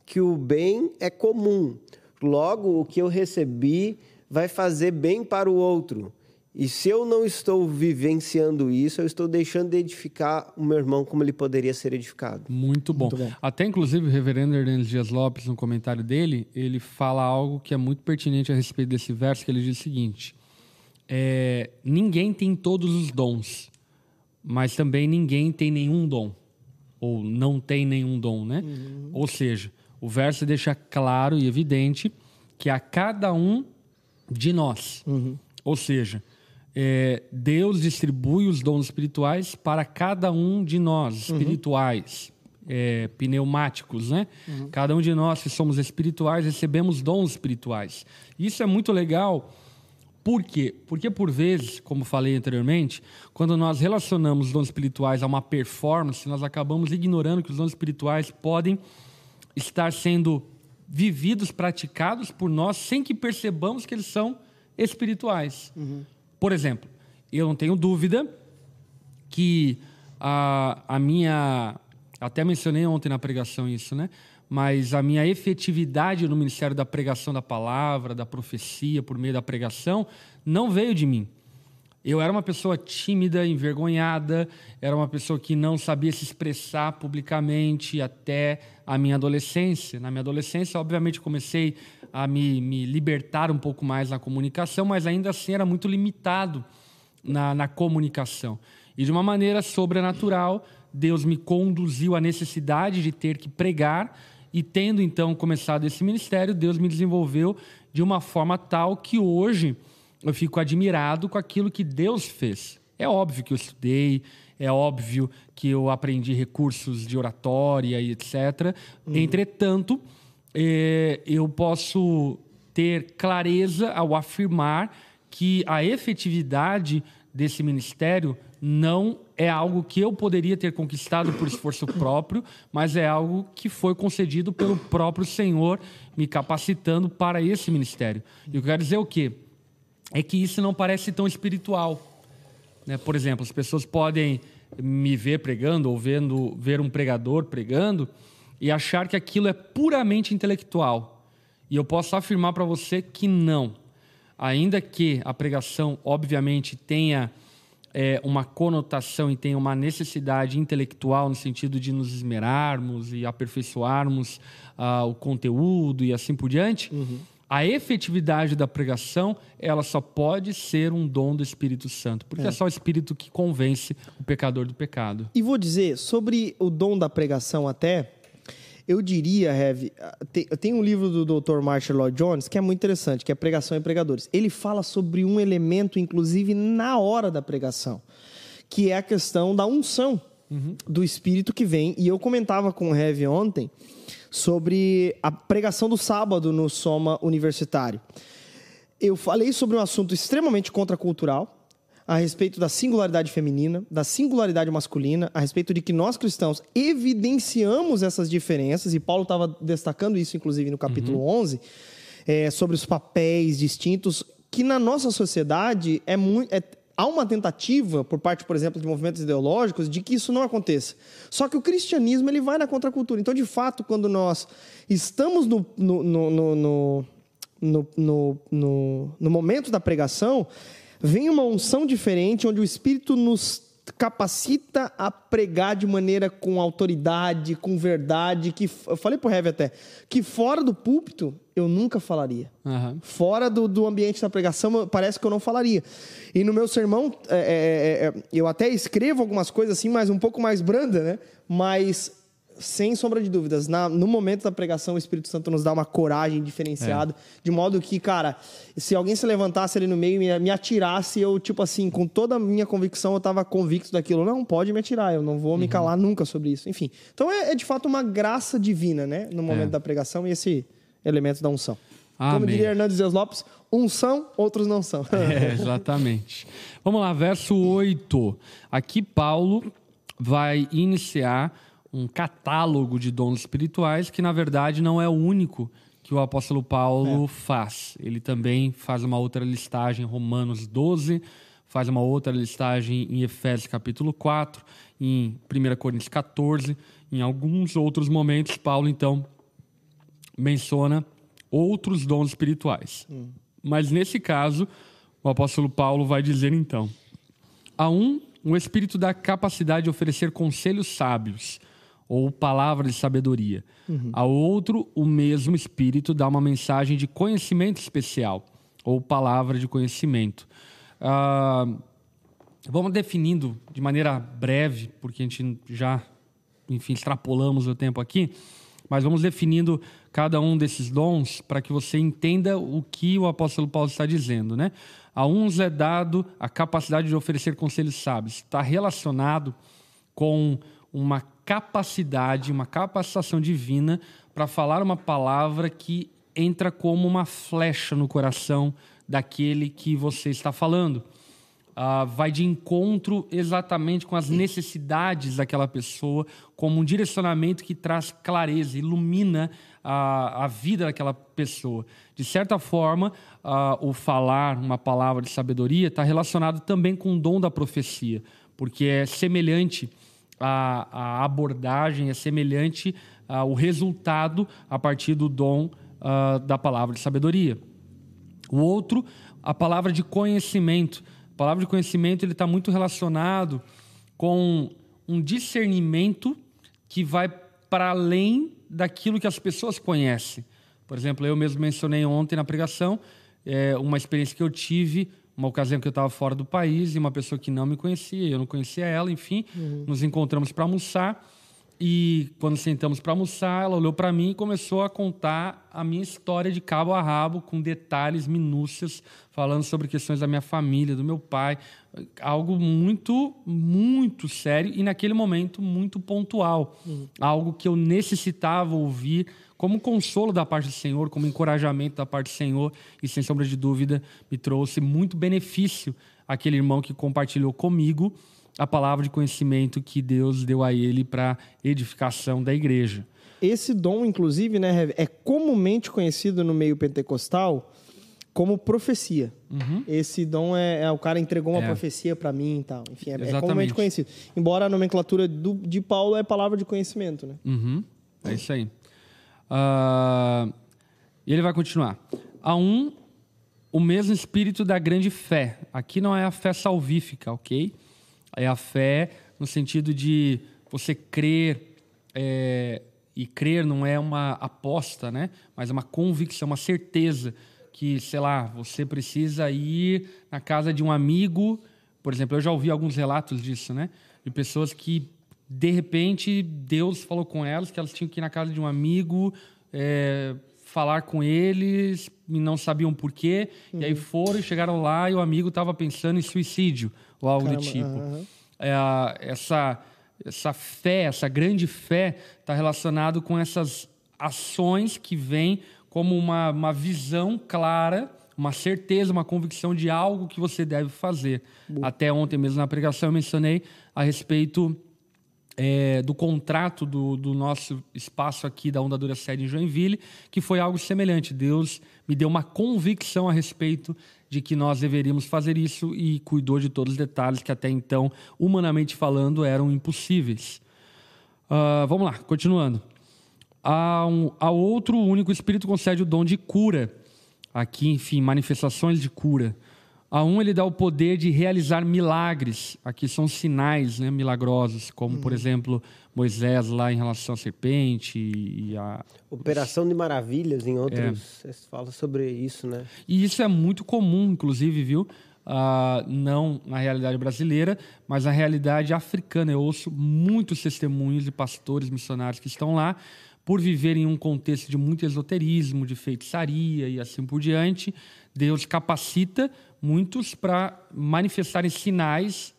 que o bem é comum. Logo, o que eu recebi vai fazer bem para o outro. E se eu não estou vivenciando isso, eu estou deixando de edificar o meu irmão como ele poderia ser edificado. Muito bom. Muito bom. Até, inclusive, o reverendo Hernandes Dias Lopes, no comentário dele, ele fala algo que é muito pertinente a respeito desse verso, que ele diz o seguinte é, ninguém tem todos os dons, mas também ninguém tem nenhum dom, ou não tem nenhum dom, né? Uhum. Ou seja, o verso deixa claro e evidente que a cada um de nós, uhum. ou seja, é, Deus distribui os dons espirituais para cada um de nós, uhum. espirituais, uhum. é, pneumáticos, né? Uhum. Cada um de nós que somos espirituais recebemos dons espirituais. Isso é muito legal por quê? Porque, por vezes, como falei anteriormente, quando nós relacionamos os dons espirituais a uma performance, nós acabamos ignorando que os dons espirituais podem estar sendo vividos, praticados por nós, sem que percebamos que eles são espirituais. Uhum. Por exemplo, eu não tenho dúvida que a, a minha. Até mencionei ontem na pregação isso, né? Mas a minha efetividade no ministério da pregação da palavra, da profecia, por meio da pregação, não veio de mim. Eu era uma pessoa tímida, envergonhada, era uma pessoa que não sabia se expressar publicamente até a minha adolescência. Na minha adolescência, obviamente, comecei a me, me libertar um pouco mais na comunicação, mas ainda assim era muito limitado na, na comunicação. E de uma maneira sobrenatural, Deus me conduziu à necessidade de ter que pregar, e tendo então começado esse ministério, Deus me desenvolveu de uma forma tal que hoje eu fico admirado com aquilo que Deus fez. É óbvio que eu estudei, é óbvio que eu aprendi recursos de oratória e etc. Uhum. Entretanto, é, eu posso ter clareza ao afirmar que a efetividade desse ministério não é algo que eu poderia ter conquistado por esforço próprio, mas é algo que foi concedido pelo próprio Senhor, me capacitando para esse ministério. E eu quero dizer o quê? É que isso não parece tão espiritual. Né? Por exemplo, as pessoas podem me ver pregando ou vendo, ver um pregador pregando e achar que aquilo é puramente intelectual. E eu posso afirmar para você que não. Ainda que a pregação, obviamente, tenha é, uma conotação e tenha uma necessidade intelectual no sentido de nos esmerarmos e aperfeiçoarmos uh, o conteúdo e assim por diante. Uhum a efetividade da pregação, ela só pode ser um dom do Espírito Santo, porque é, é só o Espírito que convence o pecador do pecado. E vou dizer, sobre o dom da pregação até, eu diria, Heavy, tem, tem um livro do Dr. Marshall Lloyd Jones que é muito interessante, que é Pregação e Pregadores. Ele fala sobre um elemento, inclusive, na hora da pregação, que é a questão da unção uhum. do Espírito que vem. E eu comentava com o Heavy ontem sobre a pregação do sábado no Soma Universitário. Eu falei sobre um assunto extremamente contracultural, a respeito da singularidade feminina, da singularidade masculina, a respeito de que nós cristãos evidenciamos essas diferenças, e Paulo estava destacando isso, inclusive, no capítulo uhum. 11, é, sobre os papéis distintos, que na nossa sociedade é muito. É, há uma tentativa, por parte, por exemplo, de movimentos ideológicos, de que isso não aconteça. Só que o cristianismo ele vai na contracultura. Então, de fato, quando nós estamos no, no, no, no, no momento da pregação, vem uma unção diferente, onde o Espírito nos capacita a pregar de maneira com autoridade, com verdade, que eu falei pro Heavy até, que fora do púlpito eu nunca falaria. Uhum. Fora do, do ambiente da pregação, parece que eu não falaria. E no meu sermão, é, é, é, é, eu até escrevo algumas coisas assim, mas um pouco mais branda, né? Mas sem sombra de dúvidas, na, no momento da pregação, o Espírito Santo nos dá uma coragem diferenciada, é. de modo que, cara, se alguém se levantasse ali no meio e me, atirasse, eu, tipo assim, com toda a minha convicção, eu estava convicto daquilo. Não, pode me atirar, eu não vou uhum. me calar nunca sobre isso. Enfim. Então é, é, de fato uma graça divina, né, no momento é. da pregação e esse elemento da unção. Amém. Como diria Hernandes Dias Lopes, uns são, outros não são. É, exatamente. Vamos lá, verso 8. Aqui Paulo vai iniciar um catálogo de dons espirituais que, na verdade, não é o único que o apóstolo Paulo é. faz. Ele também faz uma outra listagem em Romanos 12, faz uma outra listagem em Efésios capítulo 4, em 1 Coríntios 14. Em alguns outros momentos, Paulo, então, menciona outros dons espirituais. Hum. Mas nesse caso, o apóstolo Paulo vai dizer então: a um, o espírito dá capacidade de oferecer conselhos sábios ou palavra de sabedoria. Uhum. A outro, o mesmo Espírito dá uma mensagem de conhecimento especial, ou palavra de conhecimento. Uh, vamos definindo de maneira breve, porque a gente já, enfim, extrapolamos o tempo aqui, mas vamos definindo cada um desses dons para que você entenda o que o apóstolo Paulo está dizendo, né? A uns é dado a capacidade de oferecer conselhos sábios. Está relacionado com uma capacidade, uma capacitação divina para falar uma palavra que entra como uma flecha no coração daquele que você está falando. Uh, vai de encontro exatamente com as necessidades daquela pessoa, como um direcionamento que traz clareza, ilumina a, a vida daquela pessoa. De certa forma, uh, o falar uma palavra de sabedoria está relacionado também com o dom da profecia, porque é semelhante a, a abordagem é semelhante ao resultado a partir do dom uh, da palavra de sabedoria. O outro, a palavra de conhecimento. A palavra de conhecimento ele está muito relacionado com um discernimento que vai para além daquilo que as pessoas conhecem. Por exemplo, eu mesmo mencionei ontem na pregação é, uma experiência que eu tive, uma ocasião que eu estava fora do país e uma pessoa que não me conhecia, eu não conhecia ela, enfim, uhum. nos encontramos para almoçar. E quando sentamos para almoçar, ela olhou para mim e começou a contar a minha história de cabo a rabo, com detalhes, minúcias, falando sobre questões da minha família, do meu pai. Algo muito, muito sério e, naquele momento, muito pontual. Uhum. Algo que eu necessitava ouvir como consolo da parte do Senhor, como encorajamento da parte do Senhor. E, sem sombra de dúvida, me trouxe muito benefício aquele irmão que compartilhou comigo a palavra de conhecimento que Deus deu a ele para edificação da igreja. Esse dom, inclusive, né, é comumente conhecido no meio pentecostal como profecia. Uhum. Esse dom é, é, o cara entregou uma é. profecia para mim e tal. Enfim, é, é, comumente conhecido. Embora a nomenclatura do, de Paulo é palavra de conhecimento, né? Uhum. É isso aí. Uh, e ele vai continuar. A um, o mesmo espírito da grande fé. Aqui não é a fé salvífica, ok? É a fé no sentido de você crer, é, e crer não é uma aposta, né? mas é uma convicção, uma certeza que, sei lá, você precisa ir na casa de um amigo. Por exemplo, eu já ouvi alguns relatos disso, né? De pessoas que, de repente, Deus falou com elas que elas tinham que ir na casa de um amigo, é, falar com eles e não sabiam por quê. Uhum. E aí uhum. foram e chegaram lá e o amigo estava pensando em suicídio ou algo Caramba, do tipo. Uhum. É, essa, essa fé, essa grande fé, está relacionado com essas ações que vêm como uma, uma visão clara, uma certeza, uma convicção de algo que você deve fazer. Até ontem mesmo na pregação eu mencionei a respeito é, do contrato do, do, nosso espaço aqui da Ondadura Sede em Joinville, que foi algo semelhante. Deus me deu uma convicção a respeito de que nós deveríamos fazer isso e cuidou de todos os detalhes que até então, humanamente falando, eram impossíveis. Uh, vamos lá, continuando. A, um, a outro único Espírito concede o dom de cura. Aqui, enfim, manifestações de cura. A um ele dá o poder de realizar milagres. Aqui são sinais né, milagrosos, como, uhum. por exemplo, Moisés lá em relação à serpente e a... Operação de maravilhas, em outros, é. fala sobre isso, né? E isso é muito comum, inclusive, viu? Uh, não na realidade brasileira, mas na realidade africana. Eu ouço muitos testemunhos de pastores missionários que estão lá por viverem em um contexto de muito esoterismo, de feitiçaria e assim por diante. Deus capacita muitos para manifestarem sinais,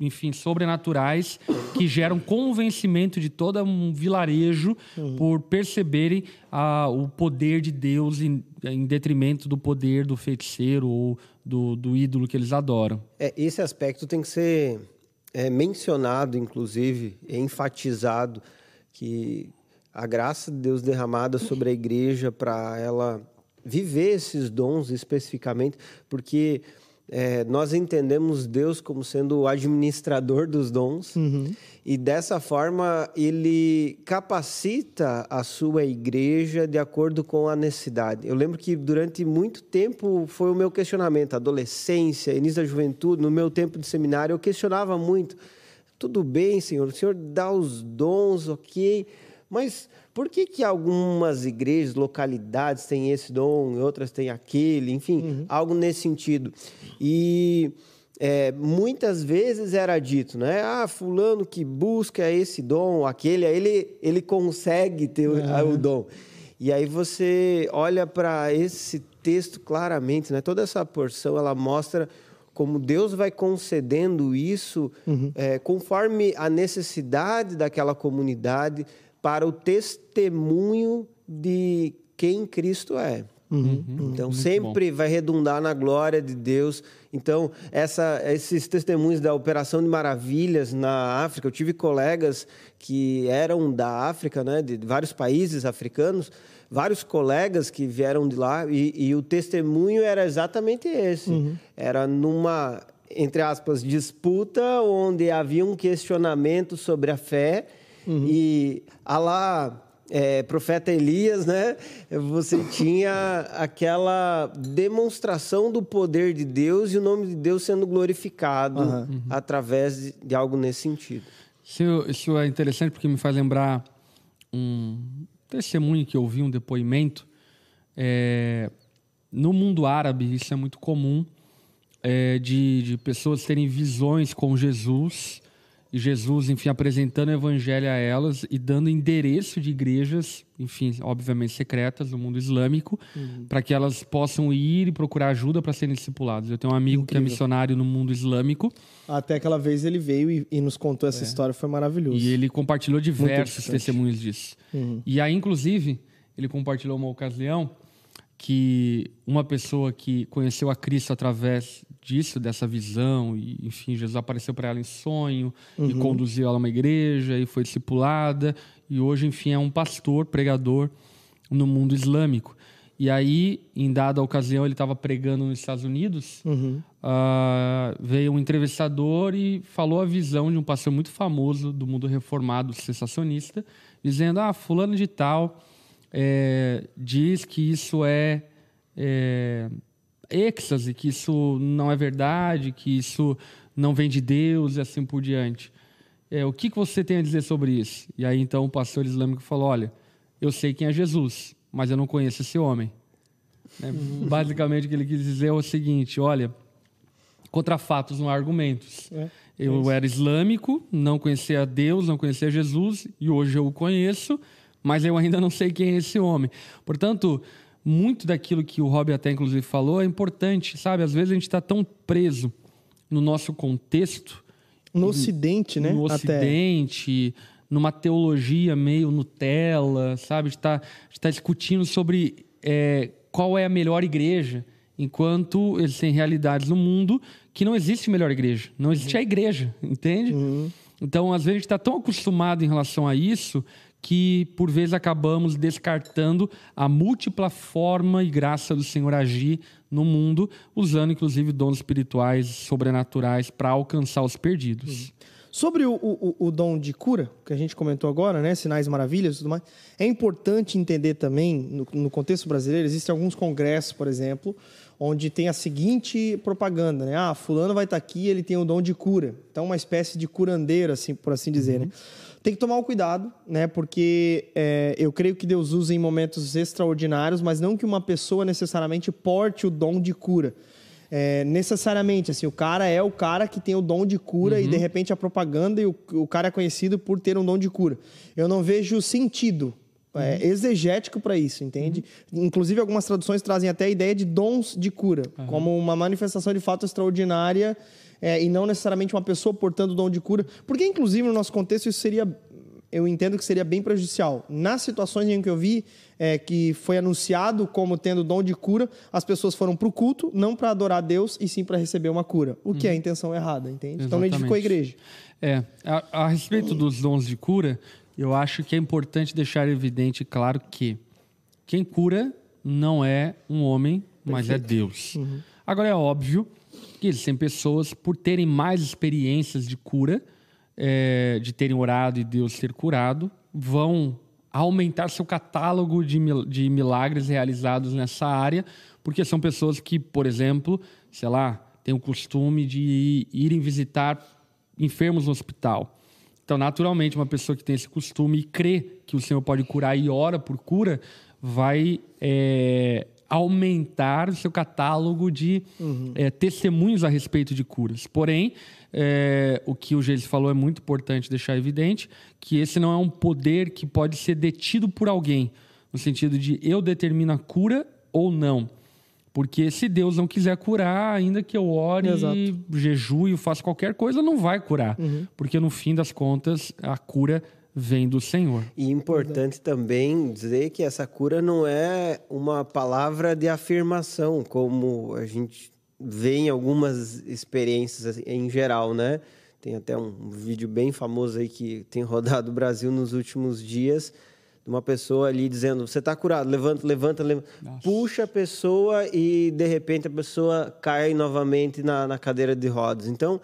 enfim, sobrenaturais, que geram convencimento de todo um vilarejo uhum. por perceberem ah, o poder de Deus em, em, detrimento do poder do feiticeiro ou do, do ídolo que eles adoram. É, esse aspecto tem que ser é, mencionado, inclusive, enfatizado, que a graça de Deus derramada sobre a igreja para ela viver esses dons especificamente, porque é, nós entendemos Deus como sendo o administrador dos dons uhum. e dessa forma ele capacita a sua igreja de acordo com a necessidade. Eu lembro que durante muito tempo foi o meu questionamento, adolescência, início da juventude, no meu tempo de seminário, eu questionava muito. Tudo bem, Senhor, o Senhor dá os dons, ok, mas por que, que algumas igrejas, localidades têm esse dom, outras têm aquele, enfim, uhum. algo nesse sentido. E é, muitas vezes era dito, né? Ah, fulano que busca esse dom, aquele, ele, ele consegue ter uhum. o dom. E aí você olha para esse texto claramente, né? Toda essa porção ela mostra como Deus vai concedendo isso uhum. é, conforme a necessidade daquela comunidade, para o testemunho de quem Cristo é. Uhum, uhum. então, sempre bom. vai redundar na glória de Deus. Então, essa, esses testemunhos da Operação de Maravilhas na África, eu tive colegas que eram da África, né, de vários países africanos, vários colegas que vieram de lá, e, e o testemunho era exatamente esse. Uhum. Era numa, entre aspas, disputa onde havia um questionamento sobre a fé Uhum. E a lá, é, profeta Elias, né? Você tinha aquela demonstração do poder de Deus e o nome de Deus sendo glorificado uhum. através de, de, algo nesse sentido. Isso, isso, é interessante porque me faz lembrar um testemunho que eu ouvi, um depoimento É, no mundo árabe, isso é muito comum, é, de, de pessoas terem visões com Jesus Jesus, enfim, apresentando o evangelho a elas e dando endereço de igrejas, enfim, obviamente secretas do mundo islâmico, uhum. para que elas possam ir e procurar ajuda para serem discipulados. Eu tenho um amigo Incrível. que é missionário no mundo islâmico. Até aquela vez ele veio e, e nos contou essa é. história, foi maravilhoso. E ele compartilhou diversos testemunhos disso. Uhum. E aí, inclusive, ele compartilhou uma ocasião que uma pessoa que conheceu a Cristo através disso, dessa visão, e enfim, Jesus apareceu para ela em sonho uhum. e conduziu ela a uma igreja e foi discipulada, e hoje, enfim, é um pastor, pregador no mundo islâmico. E aí, em dada ocasião, ele estava pregando nos Estados Unidos, uhum. uh, veio um entrevistador e falou a visão de um pastor muito famoso do mundo reformado, sensacionista, dizendo: Ah, fulano de tal é, diz que isso é, é êxtase, que isso não é verdade, que isso não vem de Deus e assim por diante. É, o que, que você tem a dizer sobre isso? E aí então o pastor islâmico falou: olha, eu sei quem é Jesus, mas eu não conheço esse homem. É, basicamente o que ele quis dizer é o seguinte: olha, contra fatos não há argumentos. É, eu é era islâmico, não conhecia Deus, não conhecia Jesus, e hoje eu o conheço, mas eu ainda não sei quem é esse homem. Portanto, muito daquilo que o Rob até inclusive falou é importante, sabe? Às vezes a gente está tão preso no nosso contexto. No Ocidente, né? No Ocidente, até. numa teologia meio Nutella, sabe? A gente está tá discutindo sobre é, qual é a melhor igreja, enquanto existem realidades no mundo que não existe melhor igreja. Não existe uhum. a igreja, entende? Uhum. Então, às vezes, a gente está tão acostumado em relação a isso que por vezes acabamos descartando a múltipla forma e graça do Senhor agir no mundo, usando inclusive dons espirituais sobrenaturais para alcançar os perdidos. Sobre o, o, o, dom de cura, que a gente comentou agora, né? Sinais maravilhas e tudo mais, é importante entender também, no, no contexto brasileiro, existem alguns congressos, por exemplo, onde tem a seguinte propaganda, né? Ah, fulano vai estar aqui, ele tem o dom de cura. Então, uma espécie de curandeiro, assim, por assim dizer, uhum. né? Tem que tomar um cuidado, né? Porque é, eu creio que Deus usa em momentos extraordinários, mas não que uma pessoa necessariamente porte o dom de cura. É, necessariamente, assim, o cara é o cara que tem o dom de cura uhum. e de repente a propaganda e o, o cara é conhecido por ter um dom de cura. Eu não vejo sentido é, uhum. exegético para isso, entende? Uhum. Inclusive, algumas traduções trazem até a ideia de dons de cura, uhum. como uma manifestação de fato extraordinária é, e não necessariamente uma pessoa portando o dom de cura. Porque, inclusive, no nosso contexto, isso seria. Eu entendo que seria bem prejudicial. Nas situações em que eu vi é, que foi anunciado como tendo dom de cura, as pessoas foram para o culto, não para adorar Deus, e sim para receber uma cura. O que é a uhum. intenção errada, entende? Exatamente. Então não edificou a igreja. É, a, a respeito dos dons de cura, eu acho que é importante deixar evidente e claro que quem cura não é um homem, mas é Deus. Uhum. Agora é óbvio que existem pessoas, por terem mais experiências de cura, é, de terem orado e Deus ter curado, vão aumentar seu catálogo de, de milagres realizados nessa área, porque são pessoas que, por exemplo, sei lá, têm o costume de irem visitar enfermos no hospital. Então, naturalmente, uma pessoa que tem esse costume e crê que o Senhor pode curar e ora por cura, vai é, aumentar o seu catálogo de uhum. é, testemunhos a respeito de curas. Porém, é, o que o Geiles falou é muito importante deixar evidente, que esse não é um poder que pode ser detido por alguém, no sentido de eu determino a cura ou não. Porque se Deus não quiser curar, ainda que eu ore, Exato. jejue, faça qualquer coisa, não vai curar. Uhum. Porque no fim das contas, a cura vem do Senhor. E importante também dizer que essa cura não é uma palavra de afirmação, como a gente vê em algumas experiências assim, em geral, né? Tem até um vídeo bem famoso aí que tem rodado o Brasil nos últimos dias, de uma pessoa ali dizendo: Você está curado, levanta, levanta, levanta. Puxa a pessoa e de repente a pessoa cai novamente na, na cadeira de rodas. Então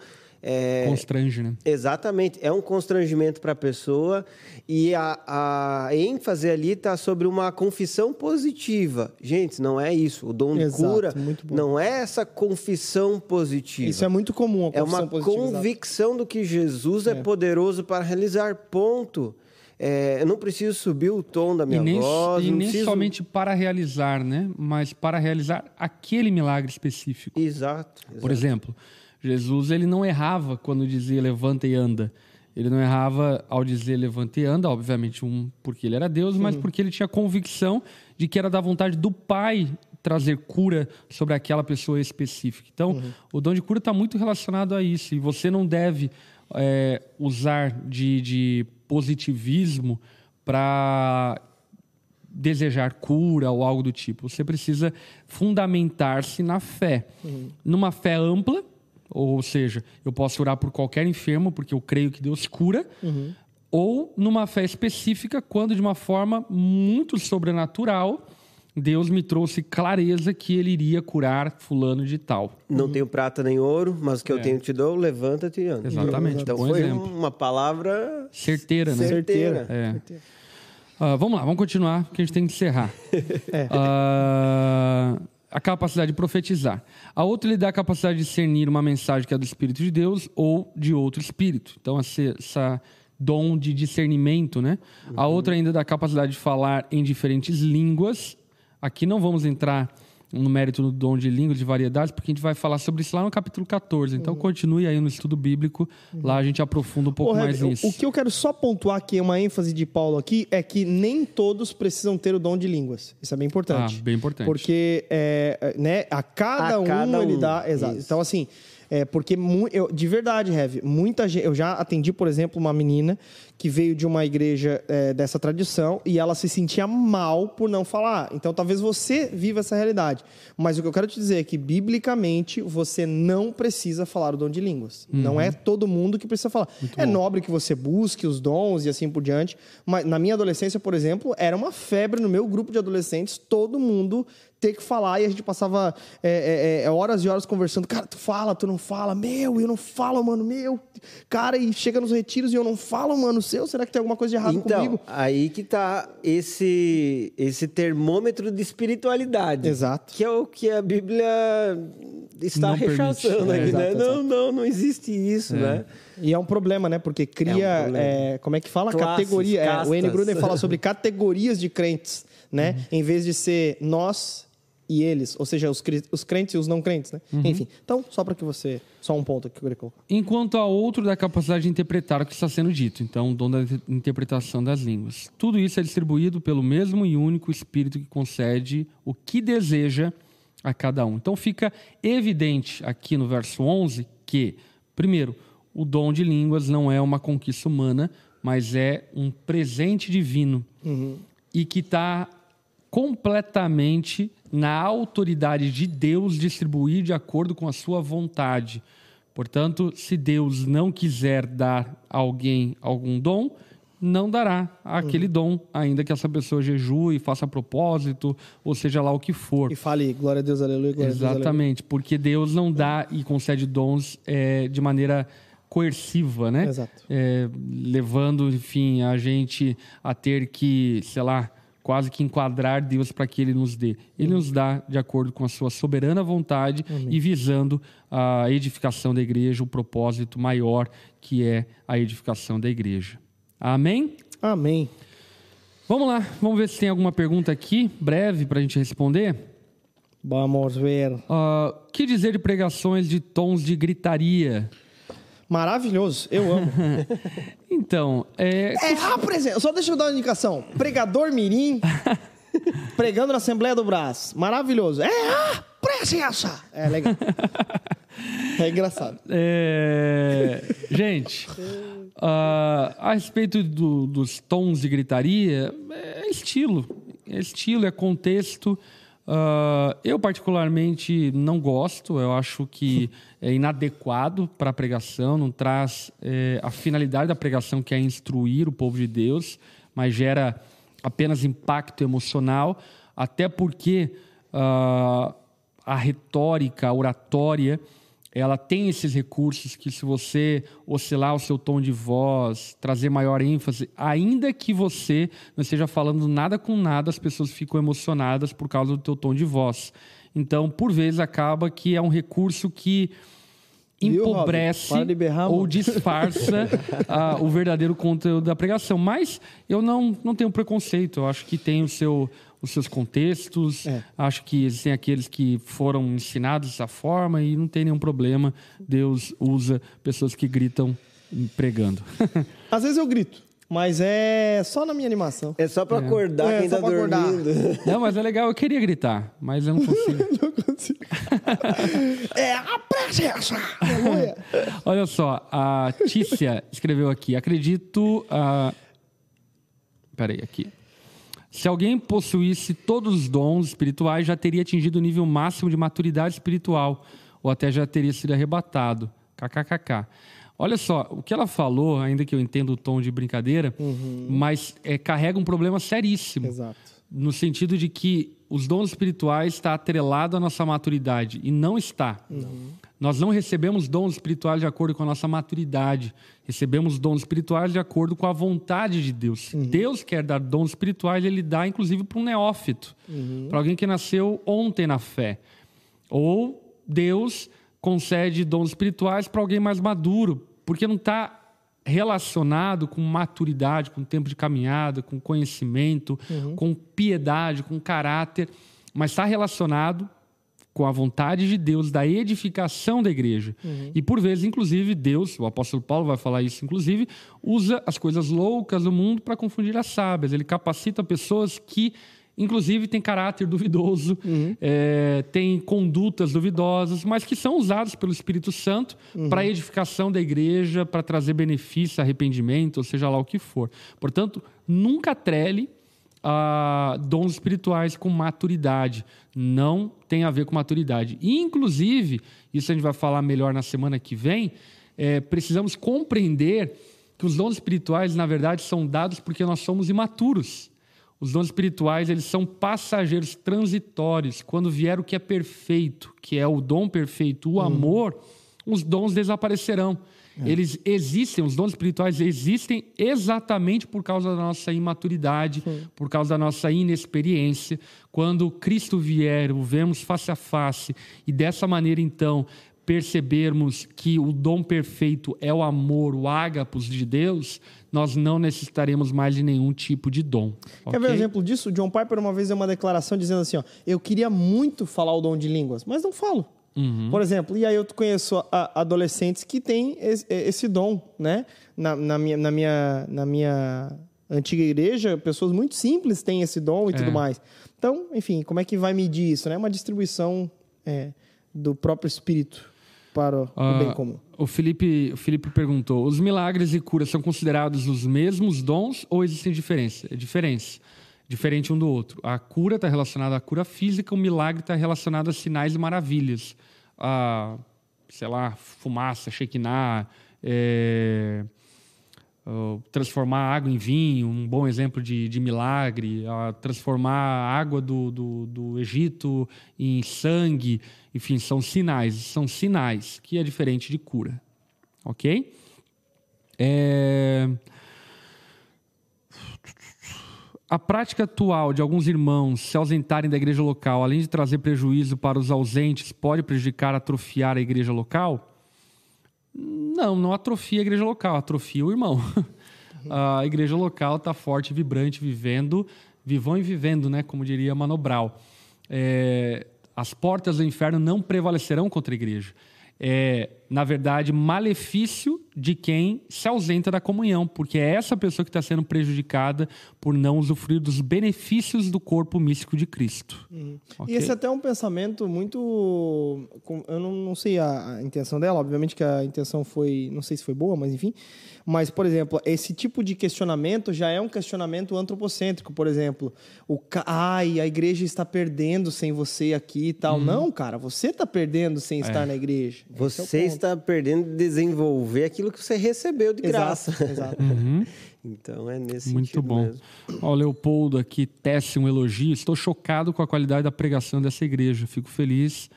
é, Constrange, né? Exatamente. É um constrangimento para a pessoa e a, a ênfase ali está sobre uma confissão positiva. Gente, não é isso. O dom Exato, de cura não é essa confissão positiva. Isso é muito comum. é uma positiva, convicção exato. do que Jesus é. é poderoso para realizar. Ponto. É, eu não preciso subir o tom da minha e nem, voz. E nem preciso... somente para realizar, né? Mas para realizar aquele milagre específico. Exato, exato. Por exemplo, Jesus ele não errava quando dizia levanta e anda. Ele não errava ao dizer levanta e anda, obviamente, um porque ele era Deus, mas porque ele tinha convicção de que era da vontade do Pai trazer cura sobre aquela pessoa específica. Então, uhum. o dom de cura está muito relacionado a isso. E você não deve é, usar de, de positivismo para desejar cura ou algo do tipo. Você precisa fundamentar-se na fé. Uhum. Numa fé ampla, ou seja, eu posso orar por qualquer enfermo porque eu creio que Deus cura. Uhum. Ou numa fé específica, quando de uma forma muito sobrenatural, Deus me trouxe clareza que ele iria curar fulano de tal. Não uhum. tenho prata nem ouro, mas o que é. eu tenho te dou, levanta-te e anda. Exatamente. Então Bom foi exemplo. uma palavra certeira, né? Certeira. É. certeira. Uh, vamos lá, vamos continuar, porque a gente tem que encerrar. é. uh, a capacidade de profetizar. A outra lhe dá a capacidade de discernir uma mensagem que é do Espírito de Deus ou de outro Espírito. Então, essa, dom de discernimento, né? Uhum. A outra ainda dá a capacidade de falar em diferentes línguas Aqui não vamos entrar no mérito do dom de língua, de variedades, porque a gente vai falar sobre isso lá no capítulo 14. Então, uhum. continue aí no estudo bíblico, uhum. lá a gente aprofunda um pouco Ô, mais nisso. O que eu quero só pontuar aqui, uma ênfase de Paulo aqui, é que nem todos precisam ter o dom de línguas. Isso é bem importante. Ah, bem importante. Porque é, né, a cada, a um, cada um ele dá. Exato. Isso. Então, assim. É, porque eu, de verdade, Heavy, muita gente. Eu já atendi, por exemplo, uma menina que veio de uma igreja é, dessa tradição e ela se sentia mal por não falar. Então, talvez você viva essa realidade. Mas o que eu quero te dizer é que, biblicamente, você não precisa falar o dom de línguas. Uhum. Não é todo mundo que precisa falar. Muito é bom. nobre que você busque os dons e assim por diante. Mas na minha adolescência, por exemplo, era uma febre no meu grupo de adolescentes, todo mundo ter que falar e a gente passava é, é, é, horas e horas conversando. Cara, tu fala, tu não fala. Meu, eu não falo, mano, meu. Cara, e chega nos retiros e eu não falo, mano, seu. Será que tem alguma coisa de errado então, comigo? aí que tá esse, esse termômetro de espiritualidade. Exato. Que é o que a Bíblia está não rechaçando aqui, né? Exato, não, não, não existe isso, é. né? E é um problema, né? Porque cria, é um é, como é que fala? Classes, Categoria. É, o N. Gruden fala sobre categorias de crentes, né? Uhum. Em vez de ser nós e eles, ou seja, os, os crentes e os não crentes, né? Uhum. Enfim, então, só para que você. Só um ponto aqui que eu queria colocar. Enquanto a outro da capacidade de interpretar o que está sendo dito, então, o dom da interpretação das línguas. Tudo isso é distribuído pelo mesmo e único Espírito que concede o que deseja a cada um. Então, fica evidente aqui no verso 11 que, primeiro, o dom de línguas não é uma conquista humana, mas é um presente divino. Uhum. E que está completamente na autoridade de Deus distribuir de acordo com a sua vontade. Portanto, se Deus não quiser dar a alguém algum dom, não dará aquele uhum. dom, ainda que essa pessoa jejue, faça propósito, ou seja lá o que for. E fale, glória a Deus, aleluia, glória Exatamente, a Deus, aleluia. porque Deus não dá e concede dons é, de maneira coerciva, né? Exato. É, levando, enfim, a gente a ter que, sei lá, quase que enquadrar Deus para que Ele nos dê. Ele nos dá de acordo com a sua soberana vontade Amém. e visando a edificação da igreja, o propósito maior que é a edificação da igreja. Amém? Amém. Vamos lá, vamos ver se tem alguma pergunta aqui, breve, para a gente responder. Vamos ver. Uh, que dizer de pregações de tons de gritaria? Maravilhoso, eu amo. então, é. É, por exemplo, só deixa eu dar uma indicação. Pregador Mirim, pregando na Assembleia do Brás. Maravilhoso. É, ah, presença! É legal. É engraçado. É... Gente, uh, a respeito do, dos tons de gritaria, é estilo. É estilo, é contexto. Uh, eu, particularmente, não gosto. Eu acho que é inadequado para a pregação, não traz é, a finalidade da pregação, que é instruir o povo de Deus, mas gera apenas impacto emocional, até porque uh, a retórica, a oratória, ela tem esses recursos que se você oscilar o seu tom de voz, trazer maior ênfase, ainda que você não esteja falando nada com nada, as pessoas ficam emocionadas por causa do teu tom de voz. Então, por vezes acaba que é um recurso que empobrece berrar, ou disfarça uh, o verdadeiro conteúdo da pregação. Mas eu não, não tenho preconceito. Eu acho que tem o seu, os seus contextos. É. Acho que existem aqueles que foram ensinados dessa forma e não tem nenhum problema. Deus usa pessoas que gritam pregando. Às vezes eu grito. Mas é só na minha animação. É só pra é. acordar é, quem tá dormindo. Não, mas é legal, eu queria gritar, mas eu não consigo. não consigo. é a presença! Olha só, a Tícia escreveu aqui. Acredito. Uh... Peraí, aqui. Se alguém possuísse todos os dons espirituais, já teria atingido o nível máximo de maturidade espiritual, ou até já teria sido arrebatado. KKKK. Olha só, o que ela falou, ainda que eu entenda o tom de brincadeira, uhum. mas é, carrega um problema seríssimo. Exato. No sentido de que os dons espirituais está atrelado à nossa maturidade e não está. Uhum. Nós não recebemos dons espirituais de acordo com a nossa maturidade. Recebemos dons espirituais de acordo com a vontade de Deus. Uhum. Deus quer dar dons espirituais, ele dá inclusive para um neófito, uhum. para alguém que nasceu ontem na fé. Ou Deus concede dons espirituais para alguém mais maduro, porque não está relacionado com maturidade, com tempo de caminhada, com conhecimento, uhum. com piedade, com caráter, mas está relacionado com a vontade de Deus da edificação da igreja. Uhum. E por vezes, inclusive, Deus, o apóstolo Paulo vai falar isso, inclusive, usa as coisas loucas do mundo para confundir as sábias. Ele capacita pessoas que inclusive tem caráter duvidoso, uhum. é, tem condutas duvidosas, mas que são usados pelo Espírito Santo uhum. para a edificação da igreja, para trazer benefício, arrependimento, ou seja lá o que for. Portanto, nunca trele ah, dons espirituais com maturidade. Não tem a ver com maturidade. Inclusive, isso a gente vai falar melhor na semana que vem, é, precisamos compreender que os dons espirituais, na verdade, são dados porque nós somos imaturos. Os dons espirituais, eles são passageiros transitórios. Quando vier o que é perfeito, que é o dom perfeito, o hum. amor, os dons desaparecerão. É. Eles existem, os dons espirituais existem exatamente por causa da nossa imaturidade, Sim. por causa da nossa inexperiência. Quando Cristo vier, o vemos face a face, e dessa maneira, então, percebermos que o dom perfeito é o amor, o ágapos de Deus, nós não necessitaremos mais de nenhum tipo de dom. Quer okay? ver um exemplo disso? John Piper uma vez deu uma declaração dizendo assim: ó, eu queria muito falar o dom de línguas, mas não falo. Uhum. Por exemplo, e aí eu conheço adolescentes que têm esse dom, né? Na, na, minha, na, minha, na minha antiga igreja, pessoas muito simples têm esse dom e é. tudo mais. Então, enfim, como é que vai medir isso? Né? Uma distribuição é, do próprio espírito para o uh, bem comum. O Felipe, o Felipe perguntou: os milagres e curas são considerados os mesmos dons ou existem diferença? É diferença. Diferente um do outro. A cura está relacionada à cura física, o milagre está relacionado a sinais e maravilhas. A, sei lá, fumaça, Shekinah, é, transformar água em vinho, um bom exemplo de, de milagre, uh, transformar a água do, do, do, Egito em sangue, enfim, são sinais, são sinais, que é diferente de cura, ok? É... A prática atual de alguns irmãos se ausentarem da igreja local, além de trazer prejuízo para os ausentes, pode prejudicar, atrofiar a igreja local? Não, não atrofia a igreja local, atrofia o irmão. a igreja local está forte, vibrante, vivendo, vivão e vivendo, né? Como diria Manobral. É, as portas do inferno não prevalecerão contra a igreja é, na verdade, malefício de quem se ausenta da comunhão, porque é essa pessoa que está sendo prejudicada por não usufruir dos benefícios do corpo místico de Cristo. Uhum. Okay? E esse é até um pensamento muito. Eu não, não sei a, a, intenção dela, obviamente que a intenção foi. Não sei se foi boa, mas enfim. Mas, por exemplo, esse tipo de questionamento já é um questionamento antropocêntrico. Por exemplo, o ai, a igreja está perdendo sem você aqui e tal. Uhum. Não, cara, você está perdendo sem é. estar na igreja. É você é está perdendo de desenvolver aquilo que você recebeu de graça. Exato. exato. Uhum. Então é nesse Muito sentido bom. Mesmo. Ó, o Leopoldo aqui tece um elogio. Estou chocado com a qualidade da pregação dessa igreja. Fico feliz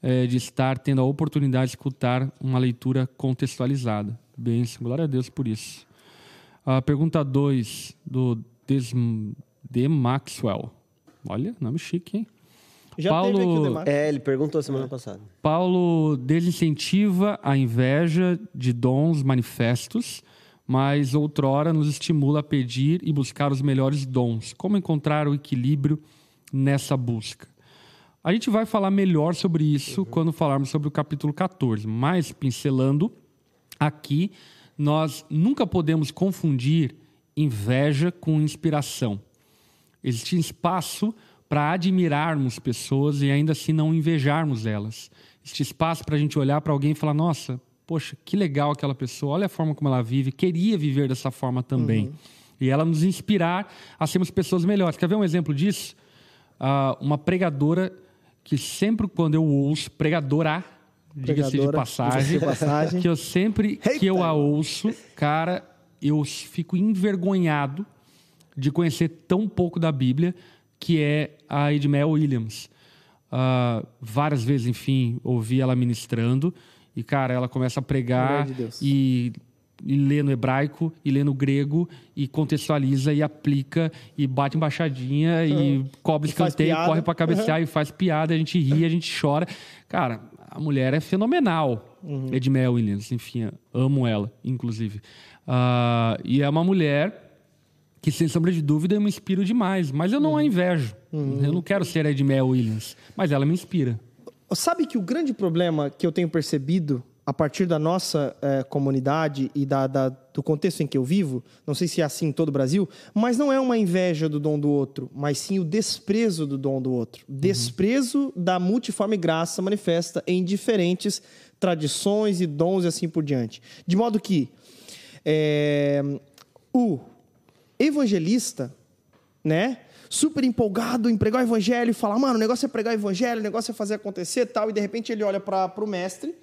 é, de estar tendo a oportunidade de escutar uma leitura contextualizada. Bênção, glória a Deus por isso. A pergunta 2 do Des, De Maxwell. Olha, nome chique, hein? Já Paulo, teve aqui o debate. É, ele perguntou semana passada. Paulo desincentiva a inveja de dons manifestos, mas outrora nos estimula a pedir e buscar os melhores dons. Como encontrar o equilíbrio nessa busca? A gente vai falar melhor sobre isso quando falarmos sobre o capítulo 14, mas pincelando aqui, nós nunca podemos confundir inveja com inspiração. Existe espaço para admirarmos pessoas e ainda assim não invejarmos elas. Existe espaço para a gente olhar para alguém e falar: nossa, poxa, que legal aquela pessoa, olha a forma como ela vive, queria viver dessa forma também. Uhum. E ela nos inspirar a sermos pessoas melhores. Quer ver um exemplo disso? Ah, uma pregadora que sempre quando eu ouço, pregadora, diga-se de passagem, passagem. que eu sempre que eu a ouço, cara, eu fico envergonhado de conhecer tão pouco da Bíblia, que é a Edmel Williams. Ah, várias vezes, enfim, ouvi ela ministrando e, cara, ela começa a pregar de e, e lê no hebraico e lê no grego e contextualiza e aplica e bate embaixadinha e cobre E faz escanteio, piada. corre para cabecear e faz piada, a gente ri, a gente chora. Cara, a mulher é fenomenal, Uhum. Williams, enfim, amo ela, inclusive. Ah, e é uma mulher que, sem sombra de dúvida, eu me inspiro demais, mas eu não Uhum. a invejo. Eu não quero ser Edmel Williams, mas ela me inspira. Sabe que o grande problema que eu tenho percebido a partir da nossa eh, comunidade e da, da- do contexto em que eu vivo, não sei se é assim em todo o Brasil, mas não é uma inveja do dom do outro, mas sim o desprezo do dom do outro. Desprezo da multiforme graça manifesta em diferentes tradições e dons e assim por diante. De modo que eh, o evangelista, né? Super empolgado em pregar o evangelho e falar, mano, o negócio é pregar o evangelho, o negócio é fazer acontecer tal. E de repente ele olha para o mestre,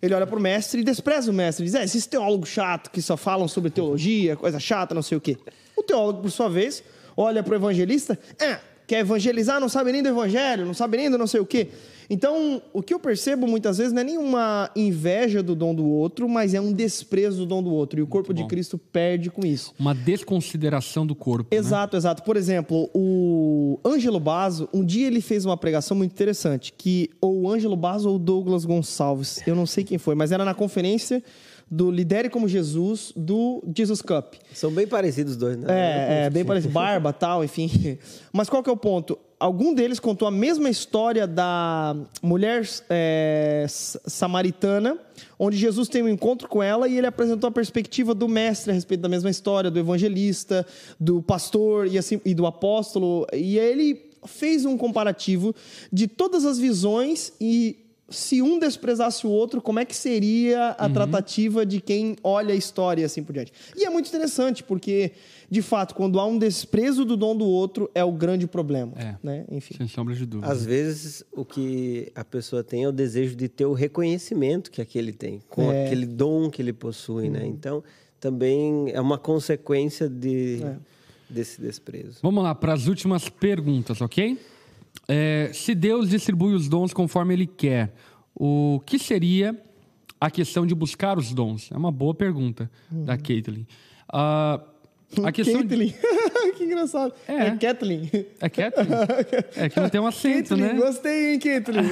ele olha para o mestre e despreza o mestre. Diz, é, esses teólogos chatos que só falam sobre teologia, coisa chata, não sei o quê. O teólogo, por sua vez, olha para o evangelista, é, quer evangelizar, não sabe nem do evangelho, não sabe nem do não sei o quê. Então, o que eu percebo muitas vezes não é nenhuma inveja do dom do outro, mas é um desprezo do dom do outro. E o corpo de. Cristo perde com isso. Uma desconsideração do corpo. né? Exato, exato. Por exemplo, o Ângelo Basso, um dia ele fez uma pregação muito interessante, que ou o Ângelo Basso ou o Douglas Gonçalves, eu não sei quem foi, mas era na conferência do Lidere como Jesus, do Jesus Cup. São bem parecidos os dois, né? É, é bem parecido. Barba, tal, enfim. Mas qual que é o ponto? Algum deles contou a mesma história da mulher é, samaritana, onde Jesus tem um encontro com ela e ele apresentou a perspectiva do mestre a respeito da mesma história, do evangelista, do pastor e, assim, e do apóstolo. E ele fez um comparativo de todas as visões e se um desprezasse o outro, como é que seria a tratativa de quem olha a história e assim por diante. E é muito interessante, porque, de fato, quando há um desprezo do dom do outro, é o grande problema. É. Né? Enfim. Sem sombra de dúvida. Às vezes, o que a pessoa tem é o desejo de ter o reconhecimento que aquele tem, com É. aquele dom que ele possui, né? Então, também é uma consequência de, É. desse desprezo. Vamos lá para as últimas perguntas, ok? É, se Deus distribui os dons conforme Ele quer, o que seria a questão de buscar os dons? É uma boa pergunta da Caitlin. Ah, a questão de... Caitlyn. que engraçado. É. É, Kathleen. É Kathleen? É que não tem um acento, Kathleen, né? gostei, hein, Kathleen?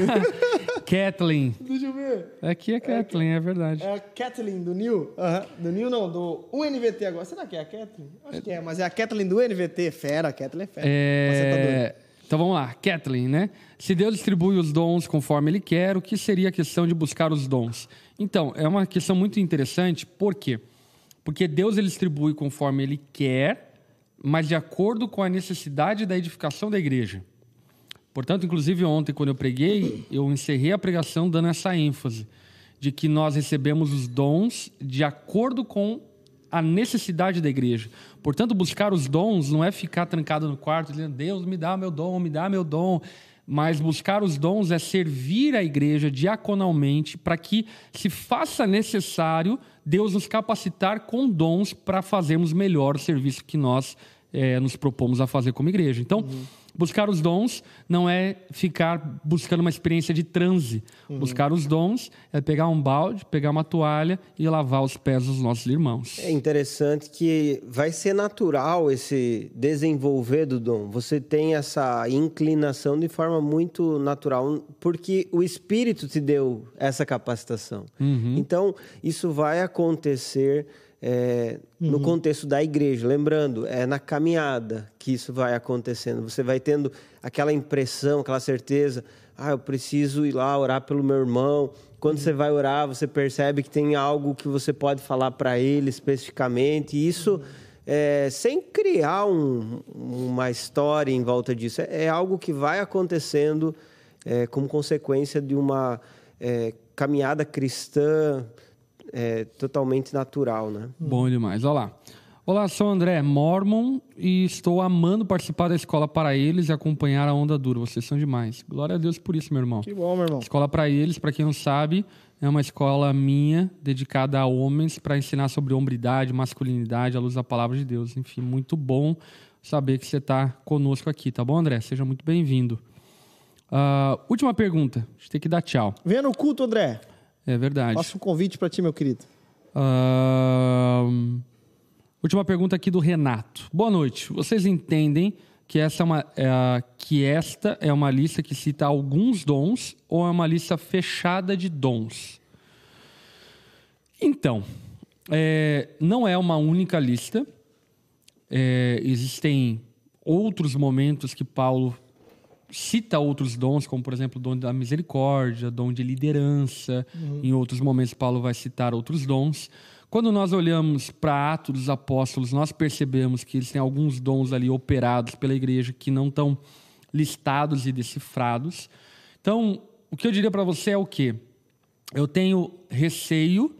Kathleen. Deixa eu ver. Aqui é Kathleen, é verdade. É a Kathleen do New. Aham. Do New não, do UNVT agora. Será que é a Kathleen? Acho que é, mas é a Kathleen do UNVT. Fera, a Kathleen é fera. Tá. É... Então vamos lá, Kathleen, né? Se Deus distribui os dons conforme Ele quer, o que seria a questão de buscar os dons? Então, é uma questão muito interessante, por quê? Porque Deus ele distribui conforme Ele quer, mas de acordo com a necessidade da edificação da igreja. Portanto, inclusive ontem, quando eu preguei, eu encerrei a pregação dando essa ênfase de que nós recebemos os dons de acordo com a necessidade da igreja. Portanto, buscar os dons não é ficar trancado no quarto dizendo Deus me dá meu dom, me dá meu dom. Mas buscar os dons é servir a igreja diaconalmente para que se faça necessário Deus nos capacitar com dons para fazermos melhor o serviço que nós eh, nos propomos a fazer como igreja. Então, Buscar os dons não é ficar buscando uma experiência de transe. Uhum. Buscar os dons é pegar um balde, pegar uma toalha e lavar os pés dos nossos irmãos. É interessante que vai ser natural esse desenvolver do dom. Você tem essa inclinação de forma muito natural, porque o Espírito te deu essa capacitação. Uhum. Então, isso vai acontecer é, uhum. no contexto da igreja. Lembrando, é na caminhada que isso vai acontecendo. Você vai tendo aquela impressão, aquela certeza. Ah, eu preciso ir lá orar pelo meu irmão. Quando uhum. você vai orar, você percebe que tem algo que você pode falar para ele especificamente. E isso, é, sem criar um, uma história em volta disso, é, é algo que vai acontecendo é, como consequência de uma é, caminhada cristã é, totalmente natural, né? Bom demais. Olha lá. Olá, sou André Mormon e estou amando participar da escola para eles e acompanhar a onda dura. Vocês são demais. Glória a Deus por isso, meu irmão. Que bom, meu irmão. Escola para eles, para quem não sabe, é uma escola minha dedicada a homens para ensinar sobre hombridade, masculinidade, à luz da palavra de Deus. Enfim, muito bom saber que você está conosco aqui, tá bom, André? Seja muito bem-vindo. Uh, última pergunta. A gente tem que dar tchau. Venha no culto, André. É verdade. Faço um convite para ti, meu querido. Uh... Última pergunta aqui do Renato. Boa noite. Vocês entendem que, essa é uma, é, que esta é uma lista que cita alguns dons ou é uma lista fechada de dons? Então, é, não é uma única lista. É, existem outros momentos que Paulo cita outros dons, como por exemplo o dom da misericórdia, dom de liderança. Uhum. Em outros momentos, Paulo vai citar outros dons. Quando nós olhamos para Atos dos Apóstolos, nós percebemos que eles têm alguns dons ali operados pela igreja que não estão listados e decifrados. Então, o que eu diria para você é o quê? Eu tenho receio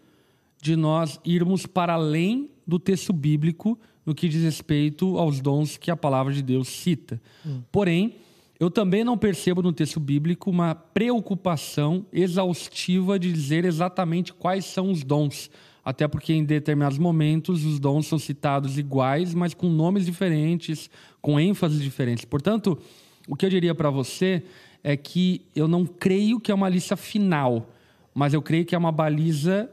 de nós irmos para além do texto bíblico no que diz respeito aos dons que a palavra de Deus cita. Hum. Porém, eu também não percebo no texto bíblico uma preocupação exaustiva de dizer exatamente quais são os dons. Até porque em determinados momentos os dons são citados iguais, mas com nomes diferentes, com ênfases diferentes. Portanto, o que eu diria para você é que eu não creio que é uma lista final, mas eu creio que é uma baliza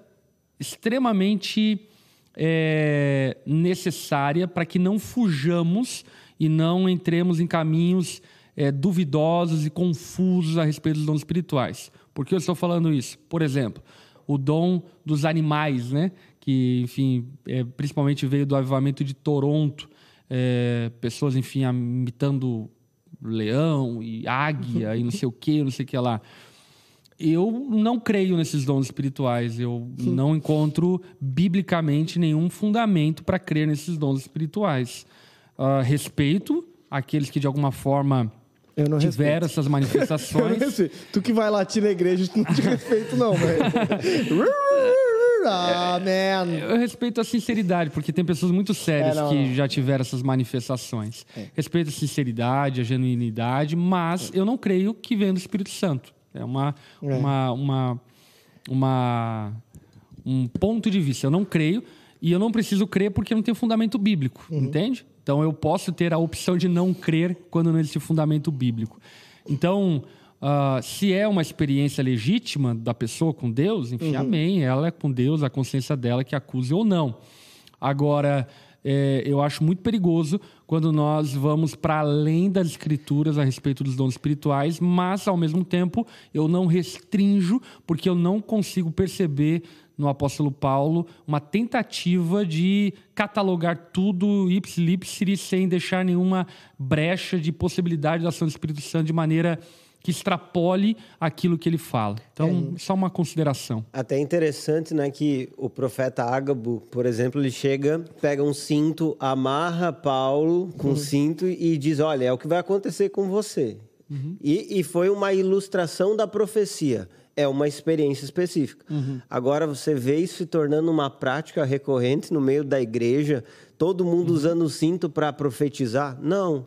extremamente é, necessária para que não fujamos e não entremos em caminhos é, duvidosos e confusos a respeito dos dons espirituais. Por que eu estou falando isso? Por exemplo, o dom dos animais, né? que, enfim, é, principalmente veio do avivamento de Toronto, é, pessoas, enfim, imitando leão e águia e não sei o que, não sei o que lá. Eu não creio nesses dons espirituais. Eu Sim. não encontro biblicamente nenhum fundamento para crer nesses dons espirituais. Uh, respeito aqueles que de alguma forma eu não tiveram respeito. essas manifestações. tu que vai latir na igreja, tu não te respeito, não, velho. ah, man. Eu respeito a sinceridade, porque tem pessoas muito sérias é, não, que não. já tiveram essas manifestações. É. Respeito a sinceridade, a genuinidade, mas é. eu não creio que venha do Espírito Santo. É uma, é. uma, uma, uma, um ponto de vista. Eu não creio e eu não preciso crer porque não tem fundamento bíblico, uhum. entende? Então eu posso ter a opção de não crer quando não existe fundamento bíblico. Então, uh, se é uma experiência legítima da pessoa com Deus, enfim, uhum. amém. Ela é com Deus, a consciência dela que acuse ou não. Agora, é, eu acho muito perigoso quando nós vamos para além das escrituras a respeito dos dons espirituais, mas ao mesmo tempo eu não restrinjo, porque eu não consigo perceber no apóstolo Paulo uma tentativa de catalogar tudo ipsilipsiri sem deixar nenhuma brecha de possibilidade da ação do Espírito Santo de maneira que extrapole aquilo que ele fala. Então, é, só uma consideração. Até interessante, né, que o profeta Ágabo, por exemplo, ele chega, pega um cinto, amarra Paulo com uhum. um cinto e diz: Olha, é o que vai acontecer com você. Uhum. E, e foi uma ilustração da profecia é uma experiência específica. Uhum. Agora você vê isso se tornando uma prática recorrente no meio da igreja, todo mundo uhum. usando o cinto para profetizar? Não.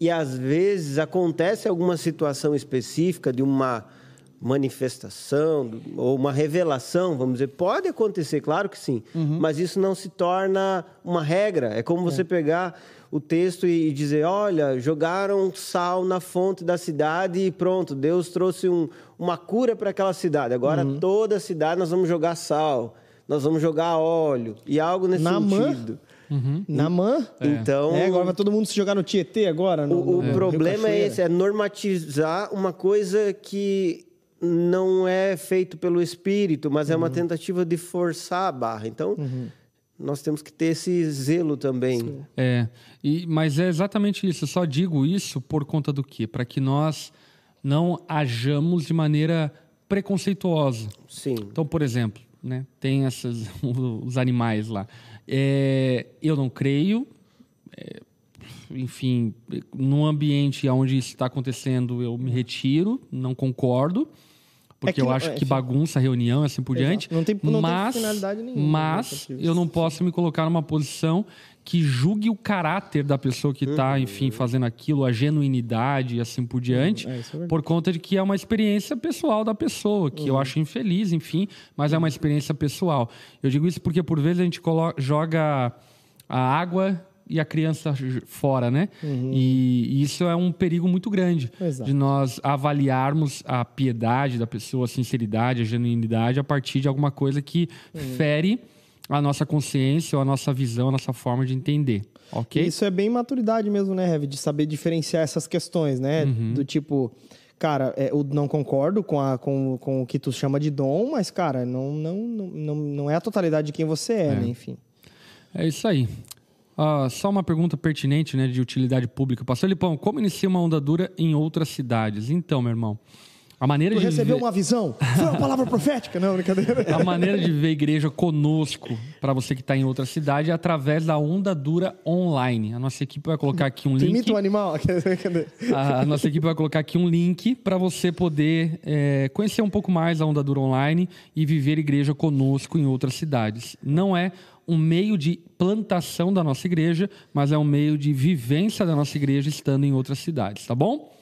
E às vezes acontece alguma situação específica de uma manifestação ou uma revelação, vamos dizer, pode acontecer, claro que sim, uhum. mas isso não se torna uma regra. É como você é. pegar o texto e dizer: olha, jogaram sal na fonte da cidade e pronto, Deus trouxe um, uma cura para aquela cidade. Agora uhum. toda a cidade nós vamos jogar sal, nós vós jogar óleo e algo nesse Namã. sentido. Uhum. Namã? É. Então. É, agora vai todo mundo se jogar no Tietê agora. No, o, o é. problema é esse: é normatizar uma coisa que não é feito pelo espírito, mas uhum. é uma uhum. tentativa de forçar a barra. Então. Uhum nós temos que ter esse zelo também. É, e, mas é exatamente isso. Eu só digo isso por conta do quê? Para que nós não hajamos de maneira preconceituosa. Sim. Então, por exemplo, né, tem esses, os animais lá. É, eu não creio. É, enfim, num ambiente onde isso está acontecendo, eu me retiro, não concordo porque é eu acho é, que bagunça a reunião assim por diante. Não tem, não mas, tem finalidade nenhuma. Né, mas eu não posso me colocar numa posição que julgue o caráter da pessoa que está, uhum. enfim, fazendo aquilo, a genuinidade e assim por diante, é, é por conta de que é uma experiência pessoal da pessoa, que uhum. eu acho infeliz, enfim, mas é uma experiência pessoal. Eu digo isso porque por vezes a gente coloca, joga a água e a criança fora, né? Uhum. E, e, isso é um perigo muito grande Exato. de nós avaliarmos a piedade da pessoa, a sinceridade, a genuinidade a partir de alguma coisa que uhum. fere a nossa consciência ou a nossa visão, a nossa forma de entender. Ok? Isso é bem maturidade mesmo, né, Rev? De saber diferenciar essas questões, né? Uhum. Do tipo, cara, é, eu não concordo com, a, com, com o que tu chama de dom, mas, cara, não, não, não, não é a totalidade de quem você é, é. né? Enfim. É isso aí. Uh, só uma pergunta pertinente, né, de utilidade pública. Pastor Lipão, como inicia uma onda dura em outras cidades? Então, meu irmão, a maneira tu de recebeu uma visão? Foi uma palavra profética? Não, brincadeira. A maneira de ver a igreja conosco, para você que está em outra cidade, é através da Onda Dura Online. A nossa equipe vai colocar aqui um link. Imita um animal? a, a, nossa equipe vai colocar aqui um link para você poder é, conhecer um pouco mais a Onda Dura Online e viver igreja conosco em outras cidades. Não é um meio de plantação da nossa igreja, mas é um meio de vivência da nossa igreja estando em outras cidades, tá bom?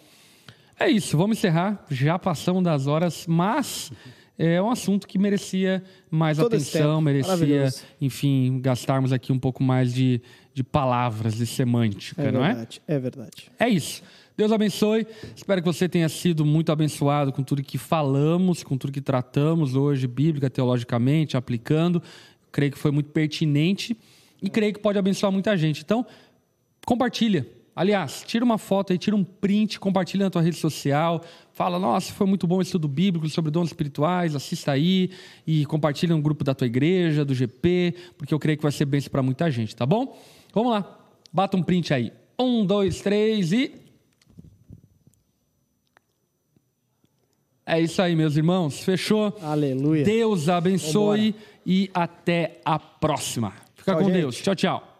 É isso, vamos encerrar. Já passamos das horas, mas é um assunto que merecia mais Todo atenção, merecia, enfim, gastarmos aqui um pouco mais de, de palavras, de semântica, é não verdade, é? É verdade. É isso. Deus abençoe. Espero que você tenha sido muito abençoado com tudo que falamos, com tudo que tratamos hoje, bíblica, teologicamente, aplicando creio que foi muito pertinente e creio que pode abençoar muita gente. Então, compartilha. Aliás, tira uma foto aí, tira um print, compartilha na tua rede social. Fala, nossa, foi muito bom o estudo bíblico sobre dons espirituais, assista aí e compartilha no grupo da tua igreja, do GP, porque eu creio que vai ser bênção para muita gente, tá bom? Vamos lá, bata um print aí. Um, dois, três e. É isso aí, meus irmãos. Fechou? Aleluia. Deus abençoe. Vambora e até a próxima. Fica tchau, com gente. Deus. Tchau, tchau.